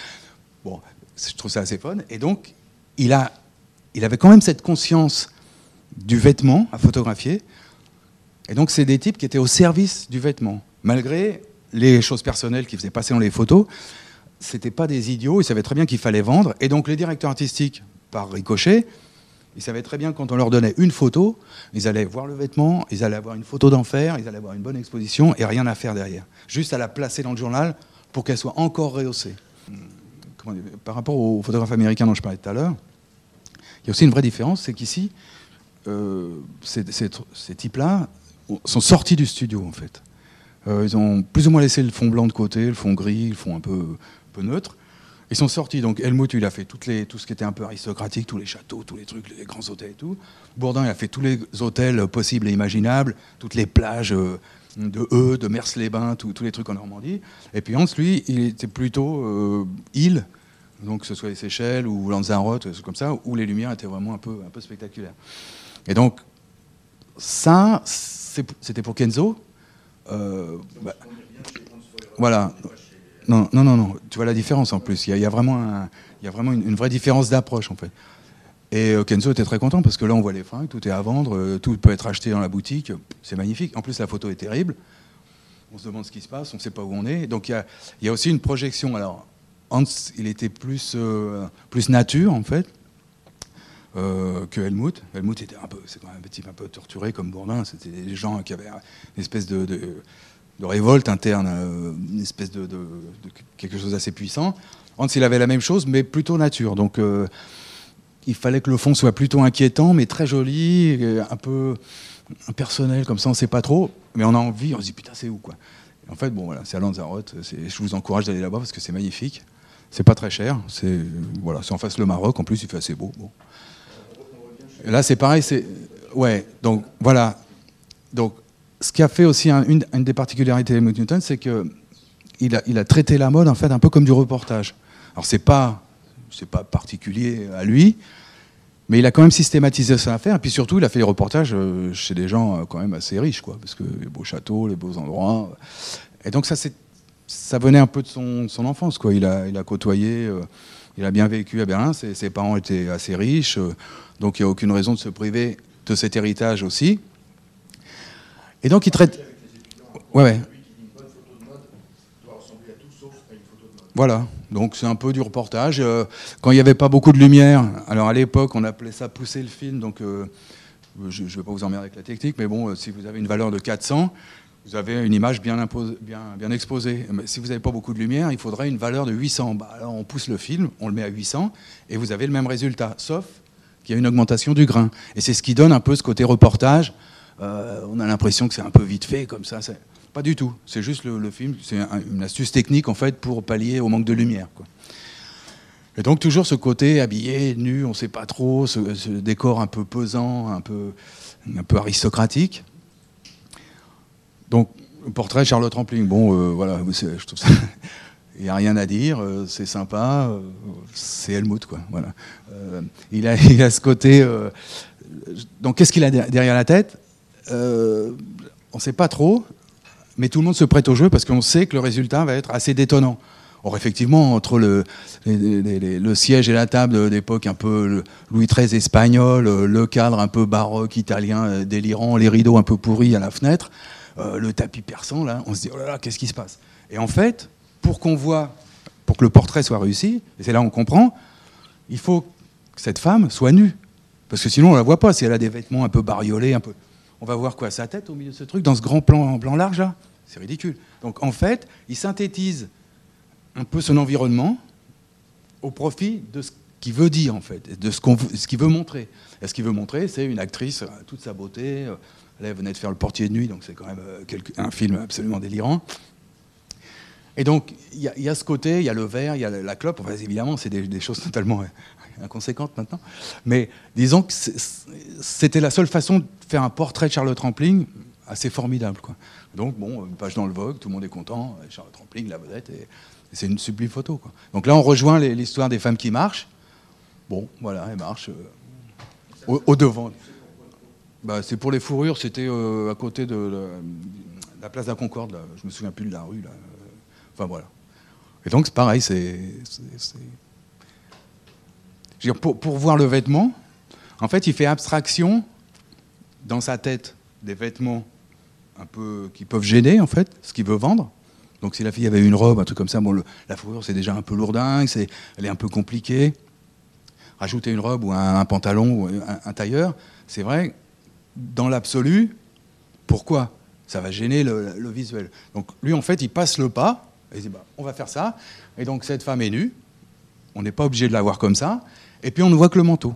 S2: Bon, je trouve ça assez fun. Et donc, il, a, il avait quand même cette conscience du vêtement à photographier. Et donc, c'est des types qui étaient au service du vêtement, malgré les choses personnelles qu'ils faisaient passer dans les photos. C'était pas des idiots, ils savaient très bien qu'il fallait vendre. Et donc, les directeurs artistiques, par ricochet, ils savaient très bien quand on leur donnait une photo, ils allaient voir le vêtement, ils allaient avoir une photo d'enfer, ils allaient avoir une bonne exposition et rien à faire derrière. Juste à la placer dans le journal pour qu'elle soit encore rehaussée. Par rapport aux photographes américains dont je parlais tout à l'heure, il y a aussi une vraie différence, c'est qu'ici, euh, ces, types-là sont sortis du studio en fait. Euh, ils ont plus ou moins laissé le fond blanc de côté, le fond gris, le fond un peu, neutre. Ils sont sortis. Donc Helmut, il a fait tout ce qui était un peu aristocratique, tous les châteaux, tous les trucs, les grands hôtels et tout. Bourdin, il a fait tous les hôtels possibles et imaginables, toutes les plages euh, de E, de Mers-les-Bains, tous les trucs en Normandie. Et puis Hans, lui, il était plutôt île, donc que ce soit les Seychelles ou Lanzarote, comme ça, où les lumières étaient vraiment un peu, un peu spectaculaires. Et donc, ça, c'était pour Kenzo. Euh, bah, voilà. Non, non, non, non. Tu vois la différence en plus. Il y a, vraiment, un, y a vraiment une, vraie différence d'approche en fait. Et euh, Kenzo était très content parce que là, on voit les fringues, tout est à vendre, euh, tout peut être acheté dans la boutique. C'est magnifique. En plus, la photo est terrible. On se demande ce qui se passe, on ne sait pas où on est. Donc, il y y a aussi une projection. Alors, Hans, il était plus, euh, plus nature, en fait, euh, que Helmut. Helmut était un peu, c'est quand même un petit un peu torturé comme Bourdin. C'était des gens qui avaient une espèce de, de, révolte interne, euh, une espèce de, de- quelque chose d'assez puissant. Hans, il avait la même chose, mais plutôt nature. Donc, il fallait que le fond soit plutôt inquiétant, mais très joli, un peu impersonnel, comme ça, on ne sait pas trop. Mais on a envie, on se dit putain, c'est où quoi? En fait, bon, voilà, c'est à Lanzarote. Je vous encourage d'aller là-bas parce que c'est magnifique. C'est pas très cher. C'est voilà, c'est en face le Maroc. En plus, il fait assez beau. Là, c'est pareil. C'est ouais. Donc voilà. Donc, ce qui a fait aussi un- une, des particularités d'Helmut Newton, c'est que il a, il a traité la mode en fait un peu comme du reportage. Alors c'est pas c'est pas particulier à lui, mais il a quand même systématisé son affaire. Et puis surtout, il a fait des reportages euh, chez des gens euh, quand même assez riches, quoi, parce que les beaux châteaux, les beaux endroits. Et donc ça, c'est ça venait un peu de son, enfance, quoi. Il a, côtoyé, euh, il a bien vécu à Berlin. Ses, parents étaient assez riches, euh, donc il n'y a aucune raison de se priver de cet héritage aussi. Et donc il traite. Ouais, ouais. Voilà, donc c'est un peu du reportage. Euh, quand il n'y avait pas beaucoup de lumière, alors à l'époque on appelait ça pousser le film, donc je ne vais pas vous emmerder avec la technique, mais bon, si vous avez une valeur de 400, vous avez une image bien, bien, exposée. Si vous n'avez pas beaucoup de lumière, il faudrait une valeur de 800. Bah, alors on pousse le film, on le met à 800, et vous avez le même résultat, sauf qu'il y a une augmentation du grain. Et c'est ce qui donne un peu ce côté reportage. Euh, on a l'impression que c'est un peu vite fait, comme ça. Pas du tout. C'est juste le, film, c'est un- une astuce technique en fait pour pallier au manque de lumière. Et donc toujours ce côté habillé, nu, on ne sait pas trop, ce, décor un peu pesant, un peu aristocratique. Donc le portrait Charlotte Rampling, bon euh, voilà, je trouve ça, il n'y a rien à dire, euh, c'est sympa, euh, c'est Helmut quoi. Voilà. Il, a, il a ce côté. donc qu'est-ce qu'il a der- derrière la tête? On ne sait pas trop, mais tout le monde se prête au jeu parce qu'on sait que le résultat va être assez détonnant. Or, effectivement, entre le, les- les- les- le siège et la table d'époque un peu Louis XIII espagnol, le cadre un peu baroque italien délirant, les rideaux un peu pourris à la fenêtre, euh, le tapis persan, là, on se dit, oh là là, qu'est-ce qui se passe? Et en fait, pour qu'on voit, pour que le portrait soit réussi, et c'est là on comprend, il faut que cette femme soit nue. Parce que sinon, on la voit pas. Si elle a des vêtements un peu bariolés, un peu. On va voir quoi? Sa tête au milieu de ce truc, dans ce grand plan, plan large là? C'est ridicule. Donc en fait, il synthétise un peu son environnement au profit de ce qu'il veut dire en fait, de ce ce qu'il veut montrer. Et ce qu'il veut montrer, c'est une actrice, euh, toute sa beauté. Là, elle venait de faire Le Portier de nuit, donc c'est quand même euh, un film absolument délirant. Et donc, il y, a- ce côté, il y a le verre, il y a la clope. Enfin, évidemment, c'est des, choses totalement inconséquentes maintenant. Mais disons que c'était la seule façon de faire un portrait de Charlotte Rampling assez formidable. Quoi. Donc, bon, une page dans le Vogue, tout le monde est content. Charlotte Rampling, la vedette, et, c'est une sublime photo. Donc là, on rejoint l'histoire des femmes qui marchent. Bon, voilà, elles marchent euh, au devant. Bah, c'est pour les fourrures, c'était euh, à côté de la, la place de la Concorde, là. je me souviens plus de la rue. Enfin voilà. Et donc c'est pareil, c'est. pour, voir le vêtement, en fait, il fait abstraction dans sa tête des vêtements un peu qui peuvent gêner, en fait, ce qu'il veut vendre. Donc si la fille avait une robe, un truc comme ça, bon, la fourrure c'est déjà un peu lourdingue, c'est, elle est un peu compliquée. Rajouter une robe ou un, pantalon ou un tailleur, c'est vrai, dans l'absolu, pourquoi Ça va gêner le, visuel? Donc lui, en fait, il passe le pas, il dit, bah, on va faire ça. Et donc cette femme est nue, on n'est pas obligé de la voir comme ça, et puis on ne voit que le manteau.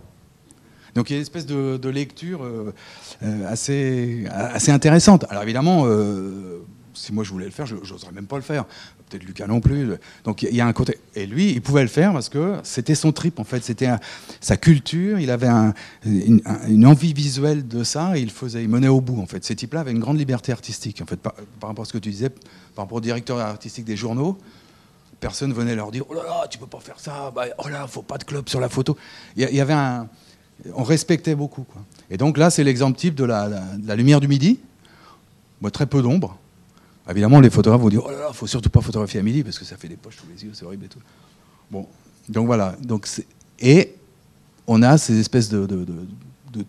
S2: Donc il y a une espèce de, lecture euh, euh, assez, assez intéressante. Alors évidemment, euh, si moi je voulais le faire, je n'oserais même pas le faire. Peut-être Lucas non plus. Donc il y a un côté. Et lui, il pouvait le faire parce que c'était son trip en fait. C'était sa culture. Il avait un- une, un- une envie visuelle de ça et il faisait, il menait au bout en fait. Ces types-là avaient une grande liberté artistique en fait. Par, rapport à ce que tu disais, par rapport au directeur artistique des journaux, personne venait leur dire oh là là tu peux pas faire ça bah, oh là faut pas de club sur la photo il y, avait un on respectait beaucoup et donc là c'est l'exemple type de la, de lumière du midi très peu d'ombre évidemment les photographes vont dire oh là là faut surtout pas photographier à midi parce que ça fait des poches sous les yeux c'est horrible et tout bon donc voilà donc et on a ces espèces de,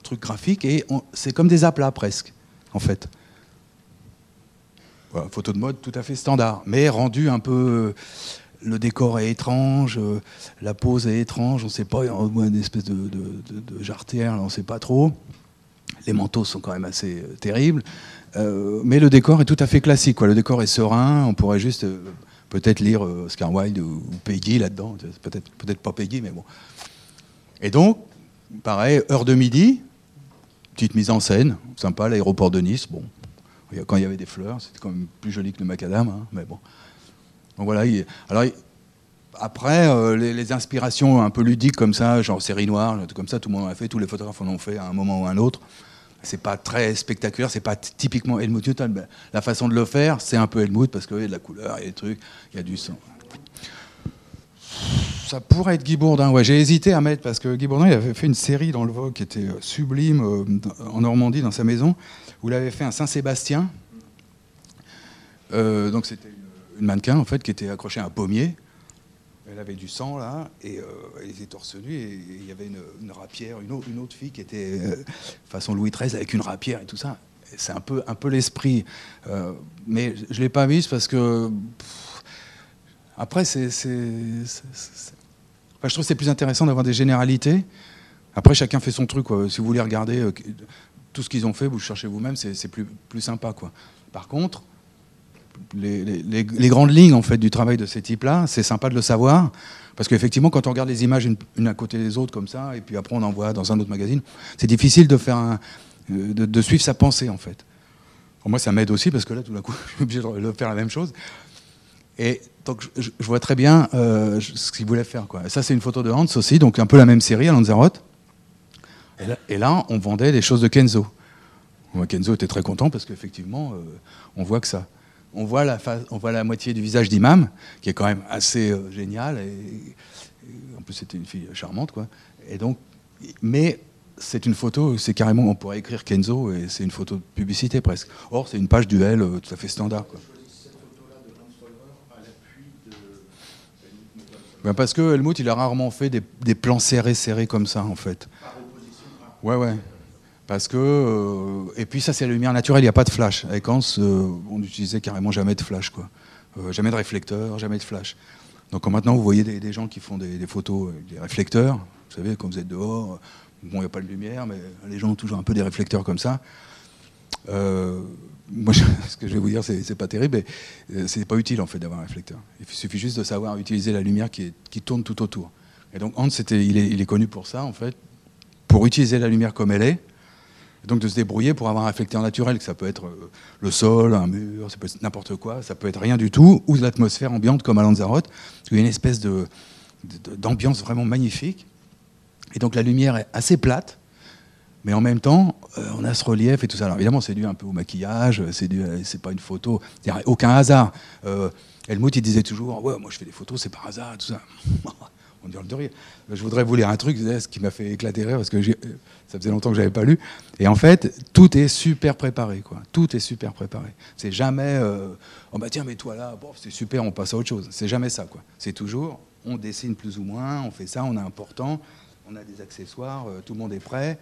S2: trucs graphiques et on- c'est comme des aplats presque, en fait. Voilà, photo de mode tout à fait standard, mais rendu un peu. Le décor est étrange, la pose est étrange, on ne sait pas, y a une espèce de, de, jarretière, on ne sait pas trop. Les manteaux sont quand même assez euh, terribles. Euh, mais le décor est tout à fait classique. Le décor est serein. On pourrait juste euh, peut-être lire euh, Oscar Wilde ou, ou Peggy là-dedans. Peut-être peut pas Peggy, mais bon. Et donc, pareil, heure de midi, petite mise en scène, sympa, l'aéroport de Nice. Bon, quand il y avait des fleurs, c'était quand même plus joli que le macadam, hein, mais bon. Donc voilà. il- alors, après, les, les inspirations un peu ludiques comme ça, genre série noire, comme ça, tout le monde en a fait, tous les photographes en ont fait à un moment ou à un autre. C'est pas très spectaculaire, c'est pas typiquement Helmut Newton. mais la façon de le faire, c'est un peu Helmut parce qu'il y a de la couleur, il y a des trucs, il y a du sang. Ça pourrait être Guy Bourdin. J'ai hésité à mettre parce que Guy Bourdin avait fait une série dans le Vogue qui était euh, sublime euh, en Normandie, dans sa maison, où il avait fait un Saint-Sébastien. Euh, donc c'était une mannequin en fait qui était accrochée à un pommier. Elle avait du sang là, et euh, elle était torse nu, et il y avait une, une rapière, une, autre- fille qui était euh, façon Louis XIII avec une rapière et tout ça. C'est un peu, un peu l'esprit. Euh, mais je ne l'ai pas mise parce que. après, c'est. je trouve que c'est plus intéressant d'avoir des généralités. Après, chacun fait son truc. Si vous voulez regarder euh, tout ce qu'ils ont fait, vous cherchez vous-même, c'est plus, plus sympa. Quoi. Par contre, les, grandes lignes en fait du travail de ces types-là, c'est sympa de le savoir, parce qu'effectivement, quand on regarde les images une, à côté des autres comme ça, et puis après on en voit dans un autre magazine, c'est difficile de faire euh, de, suivre sa pensée en fait. Pour moi, ça m'aide aussi parce que là, tout d'un coup, je suis obligé de faire la même chose. Et donc, je, vois très bien euh, ce qu'il voulait faire. Ça, c'est une photo de Hans aussi, donc un peu la même série à Lanzarote. Et là, on vendait des choses de Kenzo. Kenzo était très content parce qu'effectivement, euh, on voit que ça. On voit, la face- on voit la moitié du visage d'Imam, qui est quand même assez euh, génial. Et, en plus, c'était une fille charmante. Quoi. Et donc, mais c'est une photo, c'est carrément, on pourrait écrire Kenzo, et c'est une photo de publicité presque. Or, c'est une page duel euh, tout à fait standard. Quoi. Ben, parce que Helmut, il a rarement fait des, plans serrés, serrés comme ça, en fait. Ouais, ouais. Parce que. euh, et puis, ça, c'est la lumière naturelle, il n'y a pas de flash. Avec Hans, euh, on n'utilisait carrément jamais de flash, quoi. Euh, jamais de réflecteur, jamais de flash. Donc, quand maintenant, vous voyez des, gens qui font des, photos avec des réflecteurs, vous savez, quand vous êtes dehors, bon, il n'y a pas de lumière, mais les gens ont toujours un peu des réflecteurs comme ça. Moi, ce que je vais vous dire, c'est pas terrible, mais c'est pas utile en fait d'avoir un réflecteur. Il suffit juste de savoir utiliser la lumière qui, tourne tout autour. Et donc Hans, il, est, il est connu pour ça en fait, pour utiliser la lumière comme elle est, donc de se débrouiller pour avoir un réflecteur naturel, que ça peut être euh, le sol, un mur, ça peut être n'importe quoi, ça peut être rien du tout, ou l'atmosphère ambiante comme à Lanzarote, parce qu'il y a une espèce de- d'ambiance vraiment magnifique. Et donc la lumière est assez plate, mais en même temps, euh, on a ce relief et tout ça. Alors évidemment, c'est dû un peu au maquillage, c'est dû, c'est pas une photo, il n'y a aucun hasard. Euh, Helmut, il disait toujours, ouais, moi je fais des photos, c'est par hasard, tout ça. on dirait de rire. Je voudrais vous lire un truc, ce qui m'a fait éclater rire parce que euh, ça faisait longtemps que j'avais pas lu. Et en fait, tout est super préparé, quoi. Tout est super préparé. C'est jamais, euh, oh bah tiens, mets-toi là, bon, c'est super, on passe à autre chose. C'est jamais ça, quoi. C'est toujours, on dessine plus ou moins, on fait ça, on a un portant, on a des accessoires, euh, tout le monde est prêt.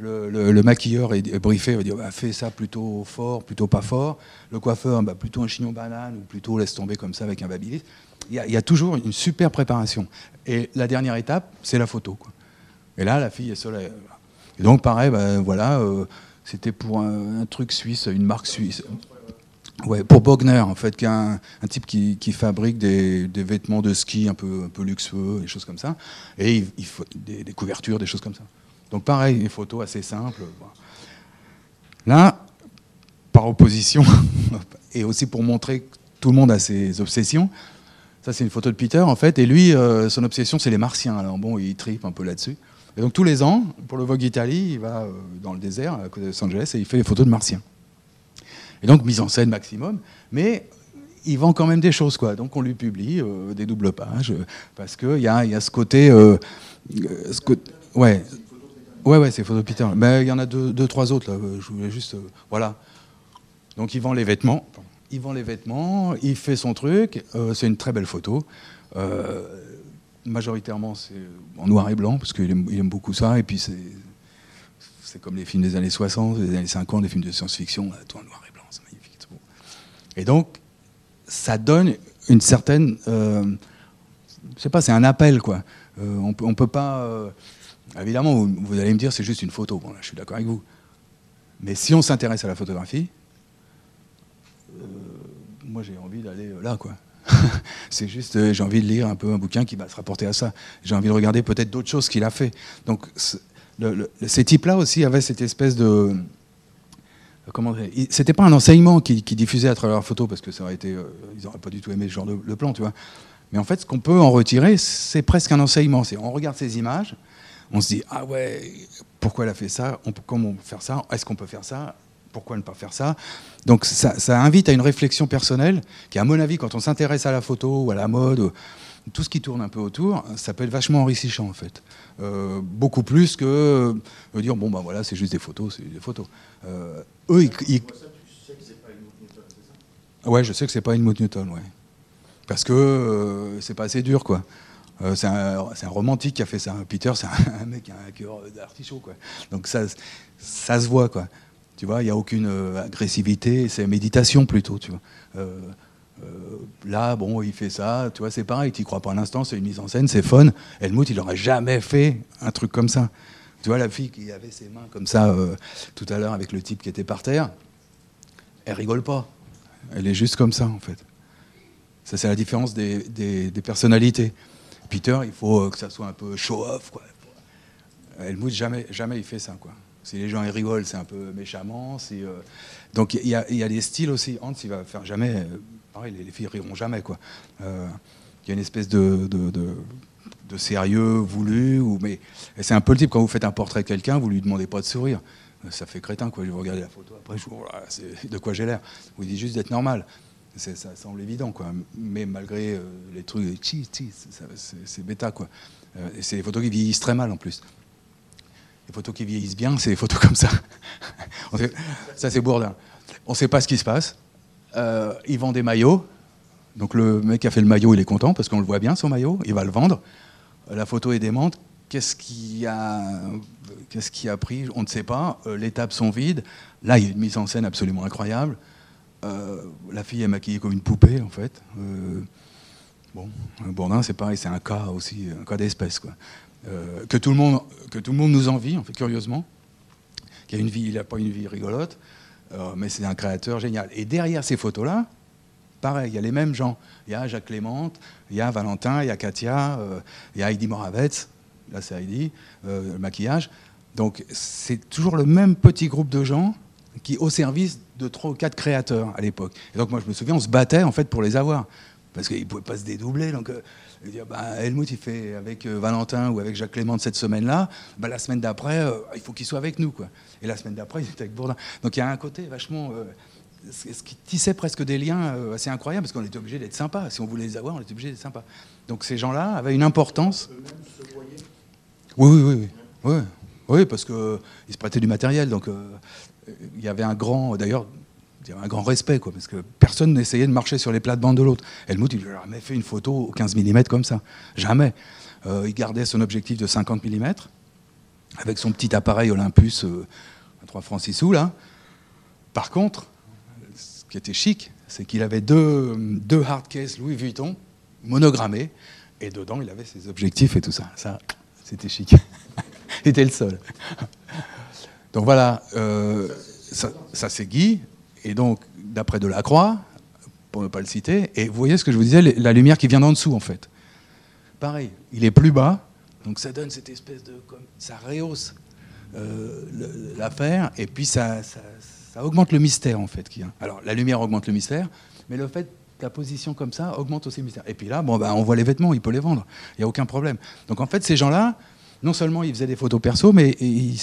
S2: Le, le- le maquilleur est, est briefé, il va dire bah, fais ça plutôt fort, plutôt pas fort. Le coiffeur, bah, plutôt un chignon banane ou plutôt laisse tomber comme ça avec un babyliss. Il y, a, toujours une super préparation. Et la dernière étape, c'est la photo. quoi. Et là, la fille est seule. Et donc, pareil, bah, voilà, euh, c'était pour un, truc suisse, une marque suisse. Ouais, pour Bogner, en fait, qui est un, type qui, qui fabrique des, des vêtements de ski un peu, un peu luxueux, des choses comme ça. Et il, faut des, des couvertures, des choses comme ça. Donc pareil, des photos assez simples. voilà. Là, par opposition, et aussi pour montrer que tout le monde a ses obsessions, ça c'est une photo de Peter en fait, et lui, euh, son obsession c'est les martiens. Alors bon, il tripe un peu là-dessus. Et donc tous les ans, pour le Vogue Italie, il va euh, dans le désert à côté de Los Angeles et il fait des photos de martiens. Et donc mise en scène maximum, mais il vend quand même des choses quoi. Donc on lui publie euh, des doubles pages parce qu'il y a, y a ce côté, ouais, ouais, ouais, c'est photo de Peter. Mais il y en a deux, deux, trois autres là. Je voulais juste, voilà. Donc il vend les vêtements, il vend les vêtements, il fait son truc. euh, c'est une très belle photo. Euh, majoritairement, c'est en noir et blanc, parce qu'il aime, beaucoup ça. Et puis, c'est, comme les films des années 60, des années 50, les films de science-fiction, tout en noir et blanc, c'est magnifique. Et donc, ça donne une certaine. Euh, je sais pas, c'est un appel, quoi. Euh, on, on peut pas. Évidemment, vous, allez me dire, c'est juste une photo. Bon, là, je suis d'accord avec vous. Mais si on s'intéresse à la photographie, moi, j'ai envie d'aller là, quoi. c'est juste, euh, j'ai envie de lire un peu un bouquin qui va se rapporter à ça. J'ai envie de regarder peut-être d'autres choses qu'il a fait. Donc, ces types-là aussi avaient cette espèce de. Euh, comment C'était pas un enseignement qui, diffusait à travers leurs photos, parce que ça aurait été. Euh, ils n'auraient pas du tout aimé ce genre de, plan, tu vois. Mais en fait, ce qu'on peut en retirer, c'est presque un enseignement. C'est on regarde ces images, on se dit ah ouais, pourquoi elle a fait ça? On peut, Comment faire ça? Est-ce qu'on peut faire ça? Pourquoi ne pas faire ça? Donc ça, invite à une réflexion personnelle qui, à mon avis, quand on s'intéresse à la photo ou à la mode, tout ce qui tourne un peu autour, ça peut être vachement enrichissant en fait. Euh, beaucoup plus que euh, dire bon ben voilà c'est juste des photos, c'est des photos. Euh, eux, ils, Ouais, je sais que c'est pas une Newton, ouais. Parce que c'est pas assez dur, quoi. c'est un, un, romantique qui a fait ça. Peter, c'est un, mec, un cœur d'artichaut, quoi. Donc ça, ça se voit, quoi. Tu vois, il n'y a aucune euh, agressivité, c'est méditation plutôt, tu vois. Euh, euh, là, bon, il fait ça, tu vois, c'est pareil, tu crois pas un instant, c'est une mise en scène, c'est fun. Helmut, il n'aurait jamais fait un truc comme ça. Tu vois, la fille qui avait ses mains comme ça tout à l'heure avec le type qui était par terre, elle rigole pas. Elle est juste comme ça, en fait. Ça, c'est la différence des, personnalités. Peter, il faut que ça soit un peu show-off, quoi. Helmut, jamais, jamais il fait ça, quoi. Si les gens ils rigolent, c'est un peu méchamment. Euh, donc il y, a des styles aussi. Hans, il va faire jamais. Euh, pareil, les, filles riront jamais, quoi. Euh, il y a une espèce de, sérieux voulu. Ou, mais c'est un peu le type quand vous faites un portrait de quelqu'un, vous lui demandez pas de sourire. Ça fait crétin, quoi. Je vais regarder la photo après, je voilà, de quoi j'ai l'air. Vous dites juste d'être normal. Ça semble évident, quoi. Mais malgré les trucs, c'est bêta, quoi. et c'est des photos qui vieillissent très mal en plus. Les photos qui vieillissent bien, c'est des photos comme ça. ça, c'est Bourdin. On ne sait pas ce qui se passe. Euh, il vend des maillots. Donc le mec qui a fait le maillot, il est content parce qu'on le voit bien, son maillot. Il va le vendre. La photo est démente. Qu'est-ce qui a, qu'est-ce a pris? On ne sait pas. Euh, les tables sont vides. Là, il y a une mise en scène absolument incroyable. Euh, la fille est maquillée comme une poupée, en fait. bon, Bourdin, c'est pareil, c'est un cas aussi, un cas d'espèce, quoi. Euh, que, tout le monde, que tout le monde nous envie, en fait, curieusement. Qui a une vie, il n'a pas une vie rigolote, euh, mais c'est un créateur génial. Et derrière ces photos-là, pareil, il y a les mêmes gens. Il y a Jacques Clémente, il y a Valentin, il y a Katia, euh, il y a Heidi Moravec, là c'est Heidi, le maquillage. Donc c'est toujours le même petit groupe de gens qui au service de trois ou quatre créateurs à l'époque. Et donc moi je me souviens, on se battait en fait pour les avoir parce qu'ils ne pouvaient pas se dédoubler. Donc et dire, bah, Helmut, il fait avec euh, Valentin ou avec Jacques Clément cette semaine-là, bah, la semaine d'après, euh, il faut qu'il soit avec nous. Quoi. Et la semaine d'après, il était avec Bourdin. Donc il y a un côté vachement. Euh, ce qui tissait presque des liens assez incroyables, parce qu'on était obligé d'être sympa. Si on voulait les avoir, on était obligé d'être sympa. Donc ces gens-là avaient une importance. Oui, oui, oui. Oui, oui, oui parce qu'ils se prêtaient du matériel. Donc il y avait un grand. D'ailleurs, un grand respect, quoi, parce que personne n'essayait de marcher sur les plates-bandes de l'autre. Helmut, il n'a jamais fait une photo au 15 mm comme ça. Jamais. Euh, il gardait son objectif de 50 mm, avec son petit appareil Olympus euh, à 3 francs 6 sous, là. Par contre, ce qui était chic, c'est qu'il avait deux, deux hard Louis Vuitton monogrammés, et dedans, il avait ses objectifs et tout ça. Ça, c'était chic. il était le seul. Donc voilà, euh, ça, ça c'est Guy. Et donc, d'après Delacroix, pour ne pas le citer, et vous voyez ce que je vous disais, la lumière qui vient d'en dessous, en fait. Pareil, il est plus bas, donc ça donne cette espèce de. ça rehausse euh, l'affaire, et puis ça, ça, augmente le mystère, en fait. Alors, la lumière augmente le mystère, mais le fait la position comme ça augmente aussi le mystère. Et puis là, bon, ben, on voit les vêtements, il peut les vendre, il n'y a aucun problème. Donc en fait, ces gens-là, non seulement ils faisaient des photos perso, mais ils,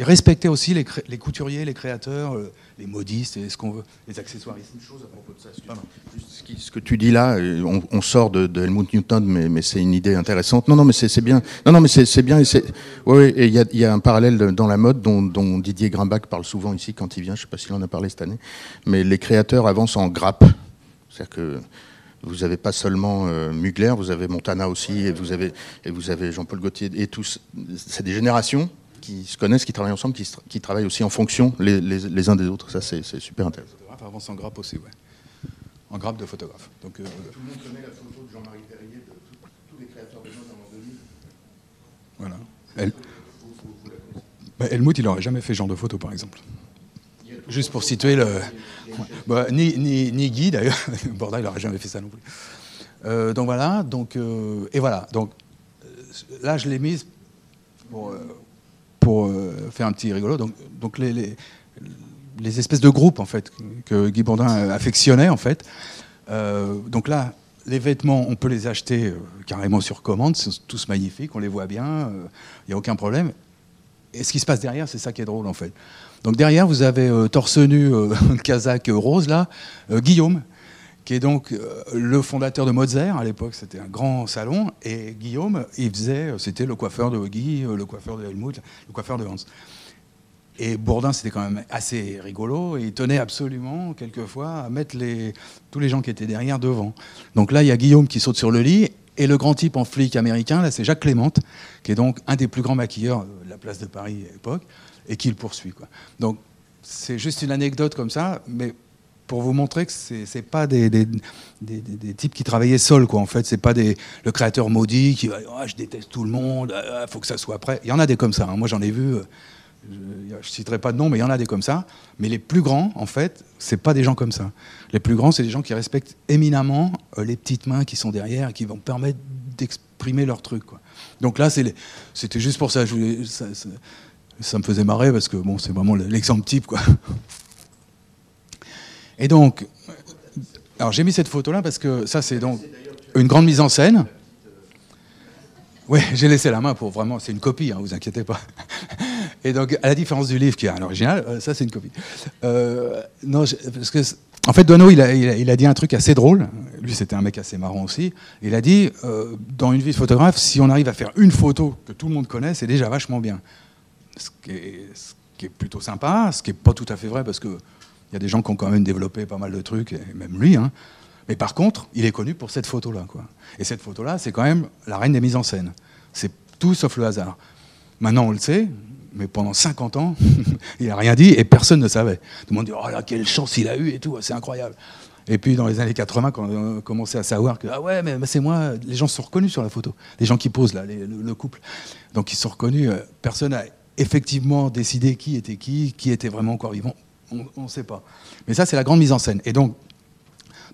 S2: respectaient aussi les, couturiers, les créateurs, euh, les modistes, et ce qu'on veut, les accessoires. Une chose à propos de ça.
S1: Ce, que tu dis là, on, sort de, Helmut Newton, mais, c'est une idée intéressante. Non, non, mais c'est bien. Non, non, mais c'est bien. Et il y, a un parallèle dans la mode dont, Didier Grimbach parle souvent ici quand il vient. Je ne sais pas s'il en a parlé cette année, mais les créateurs avancent en grappe. C'est-à-dire que Vous n'avez pas seulement Mugler, vous avez Montana aussi, et vous avez, et vous avez Jean-Paul Gaultier, et tous. C'est des générations qui se connaissent, qui travaillent ensemble, qui, travaillent aussi en fonction les, uns des autres. Ça, c'est super intéressant.
S2: Avance en grappe aussi, ouais. En grappe de photographe.
S1: Donc, Tout le monde connaît la photo de Jean-Marie Perrier, de tous les créateurs de mode en 2000.
S2: Voilà. Elle... Bah, Helmut, il n'aurait jamais fait ce genre de photo, par exemple. Juste pour situer le. Bah, ni, ni, Guy, d'ailleurs. Borda, il n'aurait jamais fait ça non plus. Euh, donc voilà. Donc, euh, et voilà. Donc euh, là, je l'ai mise pour, faire un petit rigolo. Donc, donc les, les, les, espèces de groupes, en fait, que Guy Bourdin affectionnait, en fait. donc là, les vêtements, on peut les acheter carrément sur commande, c'est tous magnifiques, on les voit bien, il n'y a aucun problème. Et ce qui se passe derrière, c'est ça qui est drôle en fait. Donc derrière, vous avez euh, torse nu, euh, Kazakh rose là, euh, Guillaume, qui est donc le fondateur de Mozart. À l'époque, c'était un grand salon. Et Guillaume, il faisait, c'était le coiffeur de Guy, le coiffeur de Helmut, le coiffeur de Hans. Et Bourdin, c'était quand même assez rigolo. Et il tenait absolument, quelquefois, à mettre les, tous les gens qui étaient derrière devant. Donc là, il y a Guillaume qui saute sur le lit. Et le grand type en flic américain, là, c'est Jacques Clément, qui est donc un des plus grands maquilleurs de la place de Paris à l'époque, et qui le poursuit. Quoi. Donc, c'est juste une anecdote comme ça, mais pour vous montrer que ce n'est pas des, des, des, types qui travaillaient seuls, quoi. En fait, c'est pas des, le créateur maudit qui va oh, je déteste tout le monde, il ah, faut que ça soit prêt. Il y en a des comme ça. Hein. Moi, j'en ai vu. Euh, je ne citerai pas de nom, mais il y en a des comme ça. Mais les plus grands, en fait, c'est pas des gens comme ça. Les plus grands, c'est des gens qui respectent éminemment euh, les petites mains qui sont derrière et qui vont permettre d'exprimer leur truc. Quoi. Donc là, c'était juste pour je ça, me faisait marrer parce que bon, c'est vraiment l'exemple type. Quoi. Et donc, alors j'ai mis cette photo-là parce que ça, c'est donc une grande mise en scène. Oui, j'ai laissé la main pour vraiment. C'est une copie, hein, vous inquiétez pas. Et donc, à la différence du livre qui est à l'original, euh, ça c'est une copie. Euh, non, parce que en fait, Dono, il a, il, a, dit un truc assez drôle. Lui, c'était un mec assez marrant aussi. Il a dit, euh, dans une vie de photographe, si on arrive à faire une photo que tout le monde connaît, c'est déjà vachement bien. Ce qui, est, plutôt sympa, ce qui n'est pas tout à fait vrai, parce qu'il y a des gens qui ont quand même développé pas mal de trucs, et même lui. Hein. Mais par contre, il est connu pour cette photo-là. Et cette photo-là, c'est quand même la reine des mises en scène. C'est tout sauf le hasard. Maintenant, on le sait, mais pendant 50 ans, il n'a rien dit et personne ne savait. Tout le monde dit Oh là, quelle chance il a eu et tout, c'est incroyable. Et puis dans les années 80, quand on a commencé à savoir que Ah ouais, mais c'est moi, les gens se sont reconnus sur la photo. Les gens qui posent là, le, couple. Donc ils se sont reconnus. Euh, personne n'a effectivement décidé qui était qui, qui était vraiment encore vivant. On ne sait pas. Mais ça, c'est la grande mise en scène. Et donc,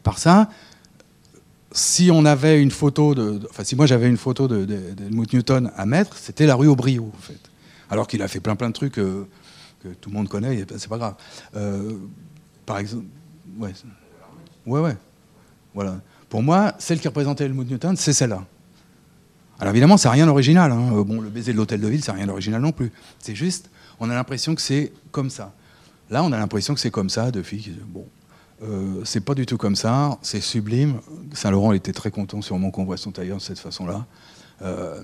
S2: par ça, si on avait une photo de, enfin si moi j'avais une photo de, de, Newton à mettre, c'était la rue Aubriot en fait. Alors qu'il a fait plein plein de trucs euh, que tout le monde connaît, c'est pas grave. Euh, par exemple, ouais, ouais, ouais, voilà. Pour moi, celle qui représentait Helmut Newton, c'est celle-là. Alors évidemment, c'est rien d'original. Hein. Euh, bon, le baiser de l'hôtel de ville, c'est rien d'original non plus. C'est juste, on a l'impression que c'est comme ça. Là, on a l'impression que c'est comme ça, de filles. Bon, euh, c'est pas du tout comme ça, c'est sublime. Saint-Laurent était très content sûrement qu'on voit son tailleur de cette façon-là. Euh,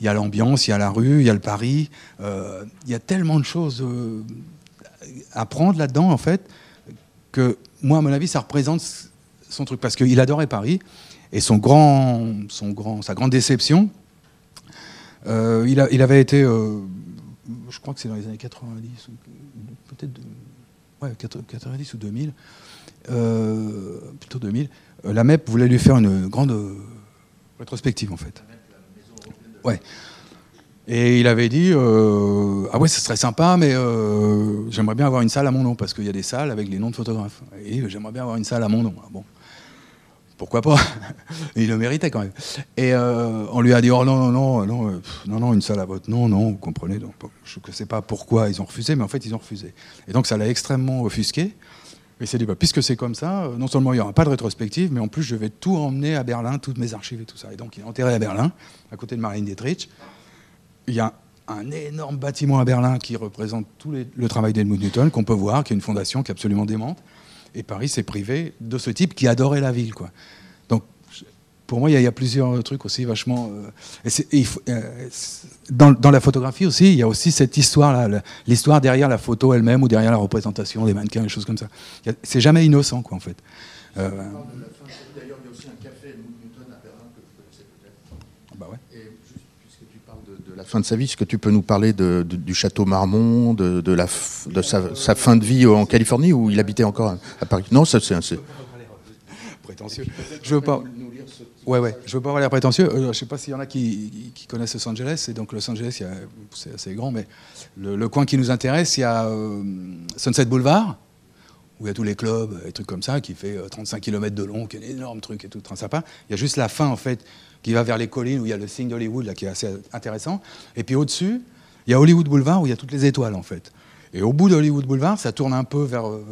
S2: il y a l'ambiance, il y a la rue, il y a le Paris. Il y a tellement de choses à prendre là-dedans, en fait, que moi, à mon avis, ça représente son truc. Parce qu'il adorait Paris. Et son grand, son grand, sa grande déception, il, a, il, avait été, je crois que c'est dans les années 90, peut-être ouais, 90 ou 2000, euh, plutôt 2000, euh, la MEP voulait lui faire une grande euh, rétrospective en fait. Ouais. Et il avait dit Ah ouais, ce serait sympa, mais j'aimerais bien avoir une salle à mon nom, parce qu'il y a des salles avec les noms de photographes. Et j'aimerais bien avoir une salle à mon nom. Ah bon, pourquoi pas Il le méritait quand même. Et on lui a dit Oh non, non, non, non, non, non, une salle à votre nom, non, vous comprenez. Donc, je ne sais pas pourquoi ils ont refusé, mais en fait, ils ont refusé. Et donc, ça l'a extrêmement offusqué. Et c'est dit, bah, puisque c'est comme ça, euh, non seulement il n'y aura pas de rétrospective, mais en plus je vais tout emmener à Berlin, toutes mes archives et tout ça. Et donc il est enterré à Berlin, à côté de Marlene Dietrich. Il y a un énorme bâtiment à Berlin qui représente tout le travail d'Helmut Newton, qu'on peut voir, qui est une fondation qui est absolument démente. Et Paris s'est privé de ce type qui adorait la ville. Quoi pour moi, il y, a plusieurs trucs aussi vachement. Euh, euh, dans, la photographie aussi, il y a aussi cette histoire-là, l'histoire derrière la photo elle-même ou derrière la représentation des mannequins, des choses comme ça. C'est jamais innocent, quoi, en fait. Euh, D'ailleurs, il y a aussi un
S1: la fin de sa vie. Est-ce que tu peux nous parler du château Marmont, de, sa, fin de vie en Californie où il habitait encore à Paris? Non, ça c'est
S2: prétentieux. Je veux pas. Ouais, ouais. Je veux pas avoir l'air prétentieux. Euh, je sais pas s'il y en a qui, connaissent Los Angeles. Et donc Los Angeles, c'est assez grand, mais le, coin qui nous intéresse, il y a euh, Sunset Boulevard, où il y a tous les clubs et trucs comme ça, qui fait 35 km de long, qui est un énorme truc et tout, très sympa. Il y a juste la fin, en fait, qui va vers les collines, où il y a le signe d'Hollywood, qui est assez intéressant. Et puis au-dessus, il y a Hollywood Boulevard, où il y a toutes les étoiles, en fait. Et au bout d'Hollywood Boulevard, ça tourne un peu vers euh,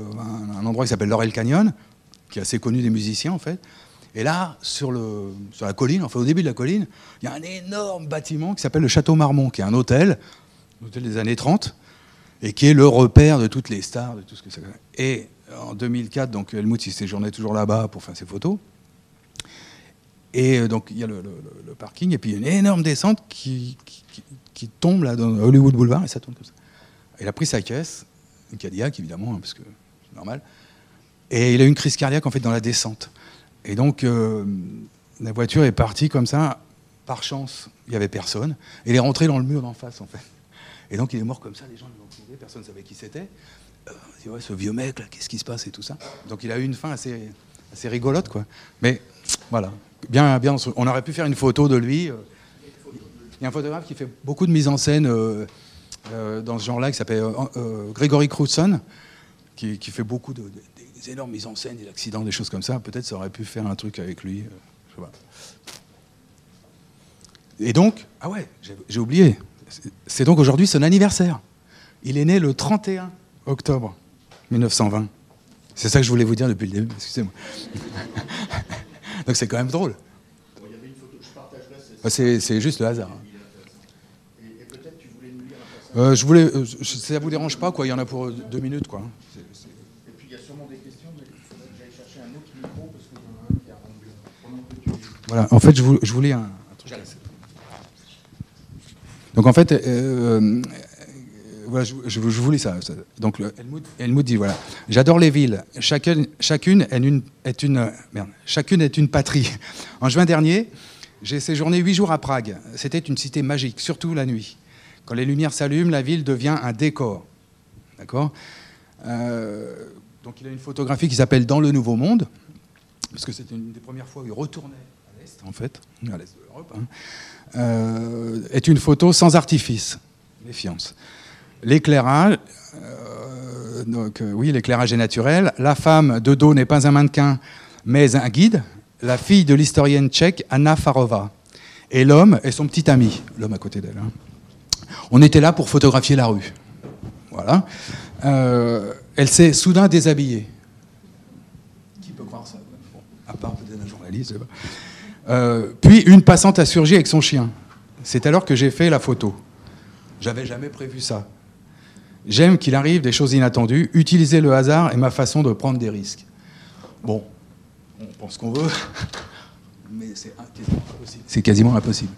S2: un endroit qui s'appelle Laurel Canyon, qui est assez connu des musiciens, en fait. Et là, sur, le, sur la colline, enfin au début de la colline, il y a un énorme bâtiment qui s'appelle le Château Marmont, qui est un hôtel, un hôtel des années 30, et qui est le repère de toutes les stars, de tout ce que ça. Et en 2004, donc Helmut il séjournait toujours là-bas pour faire ses photos. Et euh, donc il y a le, parking, et puis une énorme descente qui, qui, tombe là dans Hollywood Boulevard, et ça tourne comme ça. Il a pris sa caisse, une Cadillac évidemment, hein, parce que c'est normal, et il a eu une crise cardiaque en fait dans la descente. Et donc euh, la voiture est partie comme ça, par chance, il n'y avait personne, et il est rentré dans le mur d'en face en fait. Et donc il est mort comme ça, les gens l'ont trouvé, personne ne savait qui c'était. Euh, ouais, ce vieux mec là, qu'est-ce qui se passe et tout ça. Donc il a eu une fin assez, assez rigolote quoi. Mais voilà, on aurait pu faire une photo de lui. Il y a un photographe qui fait beaucoup de mise en scène euh, euh, dans ce genre-là, qui s'appelle euh, Grégory Crutzen, qui, fait beaucoup de, énormes mises en scène, des accidents, des choses comme ça. Peut-être ça aurait pu faire un truc avec lui. Et donc, ah ouais, j'ai oublié. C'est donc aujourd'hui son anniversaire. Il est né le 31 octobre 1920. C'est ça que je voulais vous dire depuis le début, excusez-moi. Donc c'est quand même drôle. C'est juste le hasard. Euh, je voulais, euh, ça vous dérange pas quoi Il y en a pour deux minutes quoi.
S1: Et puis il y a sûrement des questions, mais il faudrait que j'aille chercher un autre micro parce qu'il y en a un qui a rendu. Que tu...
S2: Voilà. En fait, je voulais un, un truc. Donc en fait, euh, je, voulais ça. Donc Helmut, dit voilà, j'adore les villes. Chacune, chacune est une, chacune est une patrie. En juin dernier, j'ai séjourné huit jours à Prague. C'était une cité magique, surtout la nuit. Quand les lumières s'allument, la ville devient un décor. D'accord? Euh, Donc il a une photographie qui s'appelle Dans le Nouveau Monde, parce que c'était une des premières fois où il retournait à l'Est, en fait, à l'Est de l'Europe. Hein. Euh, est une photo sans artifice, méfiance. L'éclairage, euh, donc euh, oui, l'éclairage est naturel. La femme de dos n'est pas un mannequin, mais un guide. La fille de l'historienne tchèque Anna Farova. Et l'homme est son petit ami, l'homme à côté d'elle. Hein. On était là pour photographier la rue. Voilà. Euh, elle s'est soudain déshabillée. Qui peut croire ça? À part peut-être un journaliste. Puis une passante a surgi avec son chien. C'est alors que j'ai fait la photo. J'avais jamais prévu ça. J'aime qu'il arrive des choses inattendues. Utiliser le hasard est ma façon de prendre des risques. Bon, on pense qu'on veut, mais c'est quasiment impossible.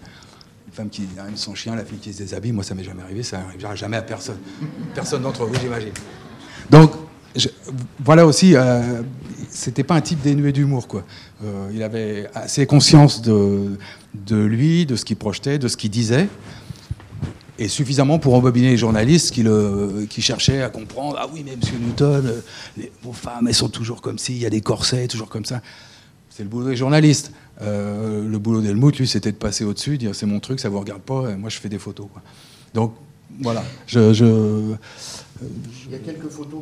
S2: Une femme qui arrive son chien, la fille qui se déshabille, moi ça m'est jamais arrivé, ça n'arrivera jamais à personne. Personne d'entre vous, j'imagine. Donc, voilà aussi, euh, c'était pas un type dénué d'humour, quoi. Euh, il avait assez conscience de, de lui, de ce qu'il projetait, de ce qu'il disait et suffisamment pour embobiner les journalistes qui, le, qui cherchaient à comprendre Ah oui, mais monsieur Newton, les, vos femmes, elles sont toujours comme ci, il y a des corsets, toujours comme ça. C'est le boulot des journalistes. Euh, le boulot d'Helmut, lui, c'était de passer au-dessus, dire c'est mon truc, ça vous regarde pas, moi je fais des photos. Quoi. Donc voilà. Je, je,
S1: il y a quelques photos.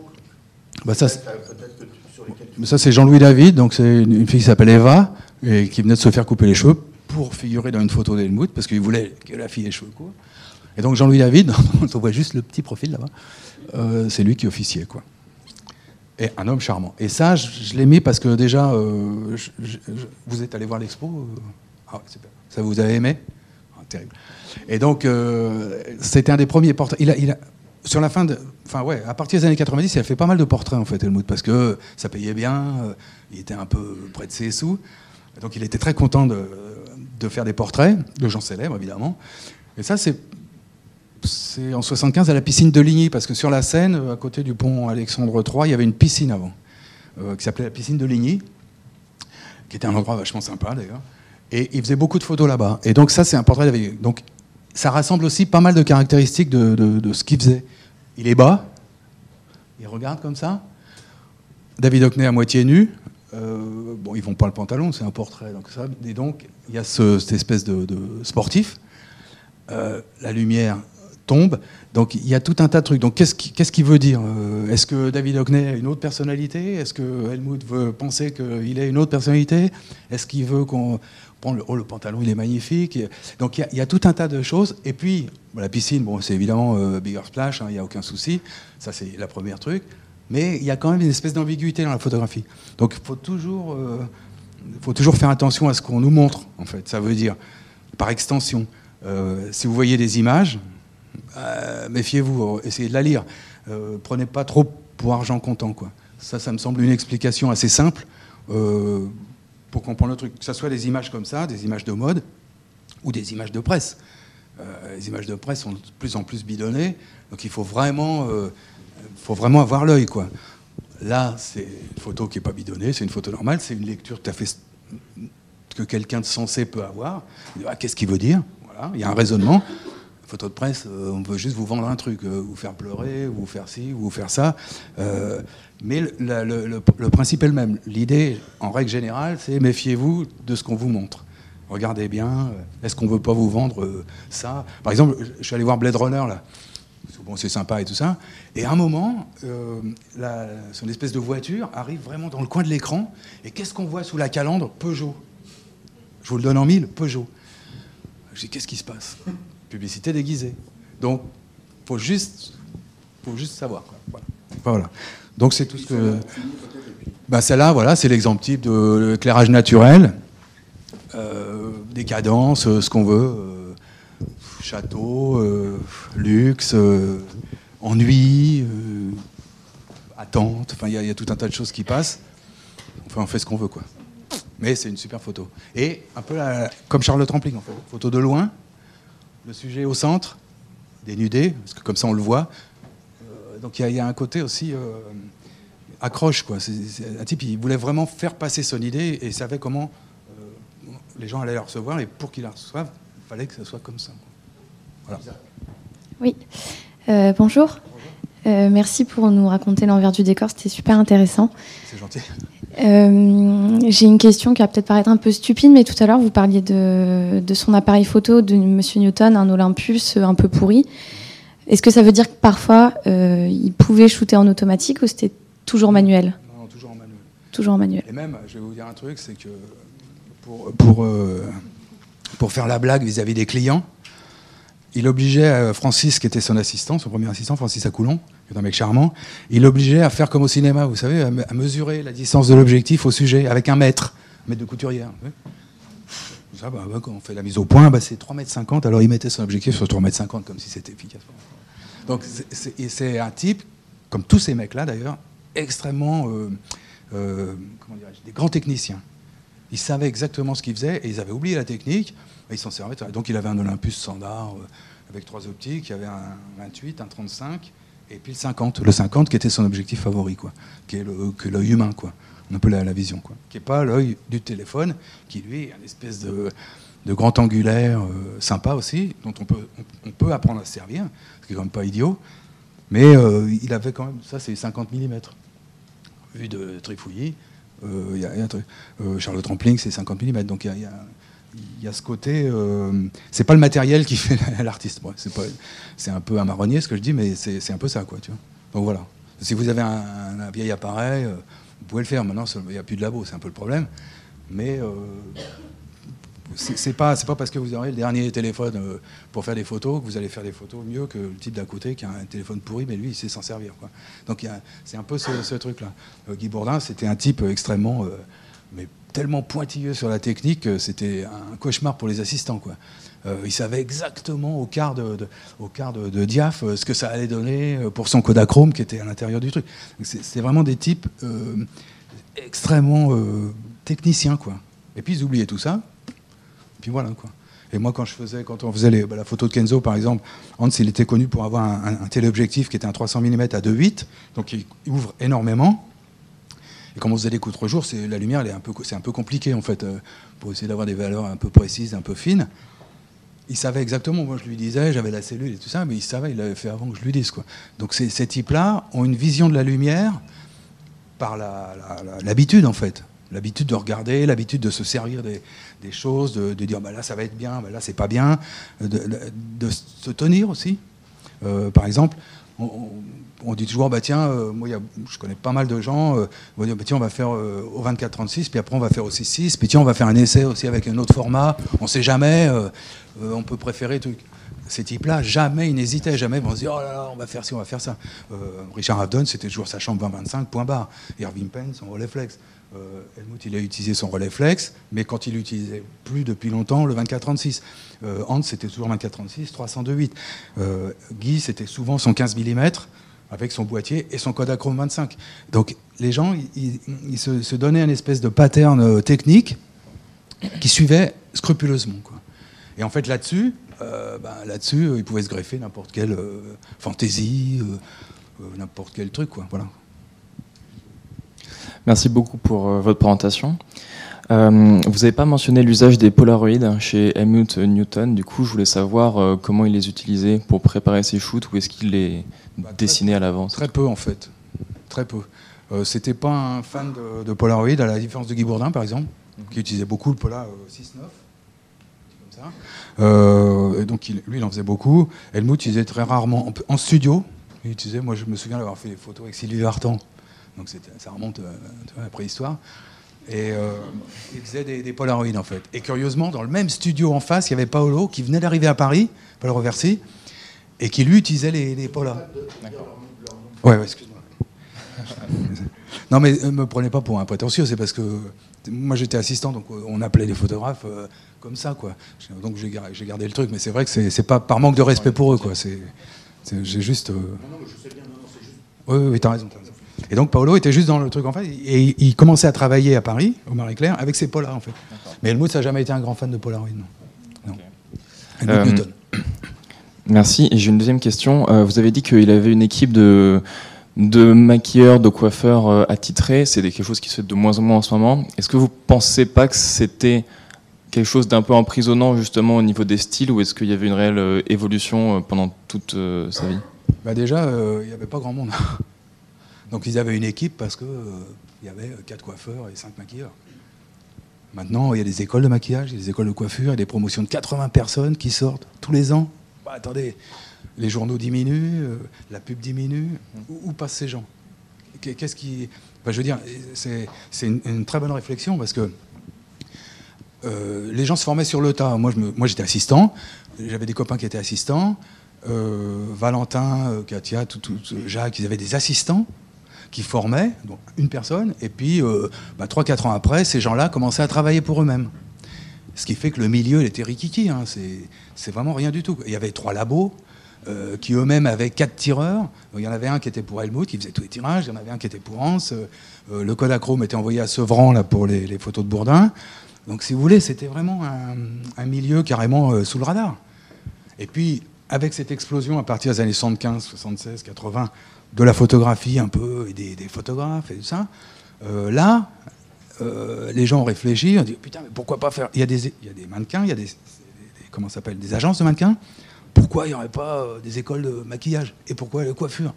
S2: Bah ça, ça c'est Jean-Louis David, donc c'est une fille qui s'appelle Eva et qui venait de se faire couper les cheveux pour figurer dans une photo d'Helmut parce qu'il voulait que la fille ait les cheveux courts. Et donc Jean-Louis David, on voit juste le petit profil là-bas, euh, c'est lui qui officiait. Quoi. Et un homme charmant. Et ça, je, je l'ai mis parce que déjà, euh, vous êtes allé voir l'expo euh, ah, Ça vous avez aimé ah, Terrible. Et donc, c'était un des premiers portraits. Il a, sur la fin de. Enfin, ouais, à partir des années 90, il a fait pas mal de portraits, en fait, Helmut, parce que ça payait bien, il était un peu près de ses sous. Donc, il était très content de, de faire des portraits, de gens célèbres, évidemment. Et ça, c'est c'est en 75 à la piscine de Ligny, parce que sur la Seine, à côté du pont Alexandre III, il y avait une piscine avant, euh, qui s'appelait la piscine de Ligny, qui était un endroit vachement sympa d'ailleurs. Et il faisait beaucoup de photos là-bas. Et donc ça, c'est un portrait d'avec. Donc ça rassemble aussi pas mal de caractéristiques de, ce qu'il faisait. Il est bas, il regarde comme ça. David Hockney à moitié nu. Euh, bon, ils vont pas le pantalon, c'est un portrait. Donc ça, et donc, il y a cette espèce de, sportif. Euh, la lumière tombe. Donc il y a tout un tas de trucs. Donc qu'est-ce qu'il veut dire euh, Est-ce que David Hockney a une autre personnalité? Est-ce que Helmut veut penser qu'il a une autre personnalité? Est-ce qu'il veut qu'on prenne le, oh, le pantalon, il est magnifique? Donc il y, a tout un tas de choses. Et puis la piscine, bon, c'est évidemment Bigger Splash, hein, il n'y a aucun souci. Ça c'est la première truc mais il y a quand même une espèce d'ambiguïté dans la photographie. Donc il faut toujours, euh, faut toujours faire attention à ce qu'on nous montre, en fait. Ça veut dire, par extension, euh, si vous voyez des images, euh, méfiez-vous, essayez de la lire. prenez pas trop pour argent comptant, quoi. Ça, ça me semble une explication assez simple pour comprendre le truc. Que ce soit des images comme ça, des images de mode, ou des images de presse. les images de presse sont de plus en plus bidonnées, donc il faut vraiment faut vraiment avoir l'œil, quoi. Là, c'est une photo qui n'est pas bidonnée, c'est une photo normale, c'est une lecture tout à fait que quelqu'un de sensé peut avoir. Ah, qu'est-ce qu'il veut dire? Voilà, il y a un raisonnement. Photo de presse, euh, on veut juste vous vendre un truc, euh, vous faire pleurer, vous faire ci, vous faire ça. Euh, mais le, principe est le même. L'idée, en règle générale, c'est méfiez-vous de ce qu'on vous montre. Regardez bien, est-ce qu'on ne veut pas vous vendre ça? Par exemple, je suis allé voir Blade Runner, là bon, c'est sympa et tout ça. Et à un moment, son espèce de voiture arrive vraiment dans le coin de l'écran. Et qu'est-ce qu'on voit sous la calandre? Peugeot. Je vous le donne en mille, Peugeot. Je dis, qu'est-ce qui se passe? Publicité déguisée. Donc, faut juste, faut juste savoir. Voilà. Donc c'est tout ce que. Bah, celle-là, voilà, c'est l'exemple type de l'éclairage naturel, euh, des cadences, ce qu'on veut. Euh, château, euh, luxe, euh, ennui, euh, attente. Enfin, il y, a tout un tas de choses qui passent. Enfin, on fait ce qu'on veut, quoi. Mais c'est une super photo. Et un peu comme Charlotte Rampling, en fait. Photo de loin, le sujet au centre, dénudé, parce que comme ça on le voit. donc il y, a un côté aussi accroche, quoi. Un type, il voulait vraiment faire passer son idée et savait comment les gens allaient la recevoir. Et pour qu'ils la reçoivent, il fallait que ce soit comme ça.
S3: Oui. Euh, bonjour. Euh, merci pour nous raconter l'envers du décor, c'était super intéressant.
S2: C'est gentil.
S3: Euh, j'ai une question qui va peut-être paraître un peu stupide, mais tout à l'heure vous parliez de, son appareil photo de Monsieur Newton, un Olympus un peu pourri. Est-ce que ça veut dire que parfois il pouvait shooter en automatique ou c'était toujours manuel
S2: Non, toujours en manuel.
S3: Toujours en manuel.
S2: Et même, je vais vous dire un truc, c'est que pour, pour, pour faire la blague vis à -vis des clients, il obligeait euh, Francis, qui était son assistant, son premier assistant, Francis Acoulon, qui est un mec charmant, il l'obligeait à faire comme au cinéma, vous savez, à mesurer la distance de l'objectif au sujet avec un mètre, un mètre de couturière. Ça, bah, bah, quand on fait la mise au point, bah, c'est 3,50 mètres, alors il mettait son objectif sur 3,50 mètres comme si c'était efficace. Donc c'est un type, comme tous ces mecs-là d'ailleurs, extrêmement, euh, euh, comment des grands techniciens. Ils savaient exactement ce qu'ils faisaient et ils avaient oublié la technique. Il s'en servait. Donc il avait un Olympus standard euh, avec trois optiques, il y avait un 28, un 35 et puis le 50. Le 50 qui était son objectif favori, quoi, qui est l'œil humain, quoi. On appelle la, vision, quoi. Qui n'est pas l'œil du téléphone, qui lui est une espèce de, grand angulaire euh, sympa aussi, dont on peut, apprendre à se servir, ce qui est quand même pas idiot. Mais euh, il avait quand même, ça c'est 50 mm. Vu de Trifouillis, il y a, Charlotte Rampling c'est 50 mm. Donc il y a il y a ce côté. Euh, c'est pas le matériel qui fait l'artiste. c'est un peu un marronnier ce que je dis, mais c'est un peu ça, quoi. Tu vois Donc voilà. Si vous avez un, vieil appareil, euh, vous pouvez le faire. Maintenant, il n'y a plus de labo, c'est un peu le problème. Mais euh, c'est pas, pas parce que vous aurez le dernier téléphone euh, pour faire des photos que vous allez faire des photos mieux que le type d'à côté qui a un téléphone pourri, mais lui, il sait s'en servir. Quoi. Donc c'est un peu ce, ce truc-là. Guy Bourdin, c'était un type extrêmement. Tellement pointilleux sur la technique c'était un cauchemar pour les assistants. Quoi. Euh, il savait exactement au quart de, au quart de, diaph euh, ce que ça allait donner euh, pour son Kodachrome qui était à l'intérieur du truc. C'est vraiment des types extrêmement techniciens. Et puis ils oubliaient tout ça. Et moi, quand je faisais, quand on faisait bah, la photo de Kenzo, par exemple, Hans, il était connu pour avoir un téléobjectif qui était un 300 mm à 2.8, donc il ouvre énormément. Et quand on faisait des contre-jours, c'est la lumière, c'est un peu compliqué en fait, euh, pour essayer d'avoir des valeurs un peu précises, un peu fines. il savait exactement. Moi, je lui disais, j'avais la cellule et tout ça, mais il savait, il l'avait fait avant que je lui dise. Quoi. Donc, ces, types-là ont une vision de la lumière par l'habitude, en fait. L'habitude de regarder, l'habitude de se servir des, choses, de, de, dire bah là ça va être bien, bah là c'est pas bien, de, de, de, se tenir aussi. Euh, par exemple, on, dit toujours bah tiens, euh, moi je connais pas mal de gens, euh, on va bah, on va faire euh, au 24-36, puis après on va faire au 6-6, puis tiens on va faire un essai aussi avec un autre format, on sait jamais, on peut préférer truc ces types-là, jamais ils n'hésitaient, jamais ils vont se dire oh là là, on va faire ci, on va faire ça. Richard Avedon, c'était toujours sa chambre 20-25, point barre. Irving Penn, son relais flex. Euh, Helmut, il a utilisé son relais flex, mais quand il l'utilisait plus depuis longtemps, le 24-36. Euh, Hans, c'était toujours 24-36, 302-8. Euh, Guy, c'était souvent son 15 mm avec son boîtier et son Kodachrome 25. Donc les gens, ils, ils se, donnaient un espèce de pattern euh, technique qui suivait scrupuleusement. Quoi. Et en fait, là-dessus, ben, là-dessus, euh, il pouvait se greffer n'importe quelle fantaisie, n'importe quel truc, quoi. Voilà.
S4: Merci beaucoup pour euh, votre présentation. Euh, vous n'avez pas mentionné l'usage des polaroïdes chez Helmut Newton. Du coup, je voulais savoir euh, comment il les utilisait pour préparer ses shoots ou est-ce qu'il les bah, dessinait à l'avance?
S2: Très peu, en fait. Très peu. Euh, C'était pas un fan de, de Polaroid, à la différence de Guy Bourdin, par exemple, mm -hmm. qui utilisait beaucoup le Pola 6.9. Euh, et donc il, lui, il en faisait beaucoup. Helmut il utilisait très rarement en, en, studio. Il utilisait, moi, je me souviens d'avoir fait des photos avec Sylvie Vartan. Donc ça remonte euh, à la préhistoire. Et euh, il faisait des, des, Polaroids en fait. Et curieusement, dans le même studio en face, il y avait Paolo qui venait d'arriver à Paris, Paolo Reversi, et qui lui utilisait les, les Polas. Ouais, ouais excuse-moi. non, mais ne me prenez pas pour un prétentieux, c'est parce que moi j'étais assistant, donc on appelait les photographes euh, comme ça, quoi. Donc j'ai gardé, gardé, le truc, mais c'est vrai que c'est pas par manque de respect pour eux, quoi. J'ai juste. Euh... Non, non, je sais bien, non, non, c'est juste. Oui, oui, t'as raison, as raison. Et donc Paolo était juste dans le truc en fait, et il commençait à travailler à Paris, au Marie-Claire, avec ses Polas en fait. Mais Helmut, ça n'a jamais été un grand fan de Polaroid, non. non.
S4: Okay. Euh, Newton. Merci. Et j'ai une deuxième question. Euh, vous avez dit qu'il avait une équipe de de maquilleurs, de coiffeurs euh, attitrés, c'est quelque chose qui se fait de moins en moins en ce moment. Est-ce que vous pensez pas que c'était quelque chose d'un peu emprisonnant justement au niveau des styles ou est-ce qu'il y avait une réelle évolution pendant toute sa vie?
S2: Bah Déjà, il n'y avait pas grand monde. Donc ils avaient une équipe parce qu'il y avait quatre coiffeurs et cinq maquilleurs. Maintenant, il y a des écoles de maquillage, il y a des écoles de coiffure, il y a des promotions de 80 personnes qui sortent tous les ans. Bah, attendez, les journaux diminuent, euh, la pub diminue. Où, passent ces gens? Qu'est-ce qui. Enfin, je veux dire, c'est une, très bonne réflexion parce que euh, les gens se formaient sur le tas. Moi, j'étais assistant, j'avais des copains qui étaient assistants. Euh, Valentin, Katia, tout, tout, Jacques, ils avaient des assistants qui formaient, une personne, et puis euh, bah, 3-4 ans après, ces gens-là commençaient à travailler pour eux-mêmes. Ce qui fait que le milieu, il était rikiki, hein, c'est vraiment rien du tout. Il y avait trois labos, euh, qui eux-mêmes avaient quatre tireurs. Il y en avait un qui était pour Helmut, qui faisait tous les tirages. Il y en avait un qui était pour Hans. Euh, le Kodachrome était envoyé à Sevran là, pour les, photos de Bourdin. Donc, si vous voulez, c'était vraiment un, milieu carrément euh, sous le radar. Et puis, avec cette explosion à partir des années 75, 76, 80, de la photographie un peu, et des, des photographes et tout ça, euh, là, les gens ont réfléchi, ont dit putain, mais pourquoi pas faire. Il y a des, il y a des mannequins, il y a des, des comment s'appelle, des agences de mannequins pourquoi il n'y aurait pas euh, des écoles de maquillage Et pourquoi la coiffure?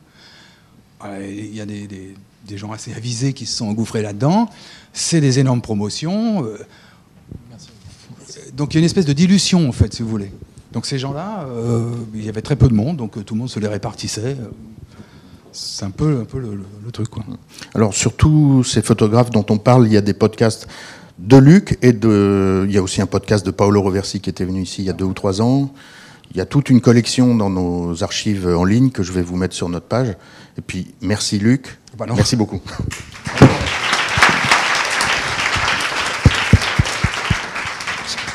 S2: Il y a des, des, des, gens assez avisés qui se sont engouffrés là-dedans. C'est des énormes promotions. Euh, donc il y a une espèce de dilution, en fait, si vous voulez. Donc ces gens-là, euh, il y avait très peu de monde, donc tout le monde se les répartissait. C'est un peu, un peu le, le, le, truc. Quoi.
S1: Alors sur tous ces photographes dont on parle, il y a des podcasts de Luc et de... Il y a aussi un podcast de Paolo Roversi qui était venu ici il y a deux ou trois ans. Il y a toute une collection dans nos archives en ligne que je vais vous mettre sur notre page. Et puis, merci Luc. Bah merci beaucoup.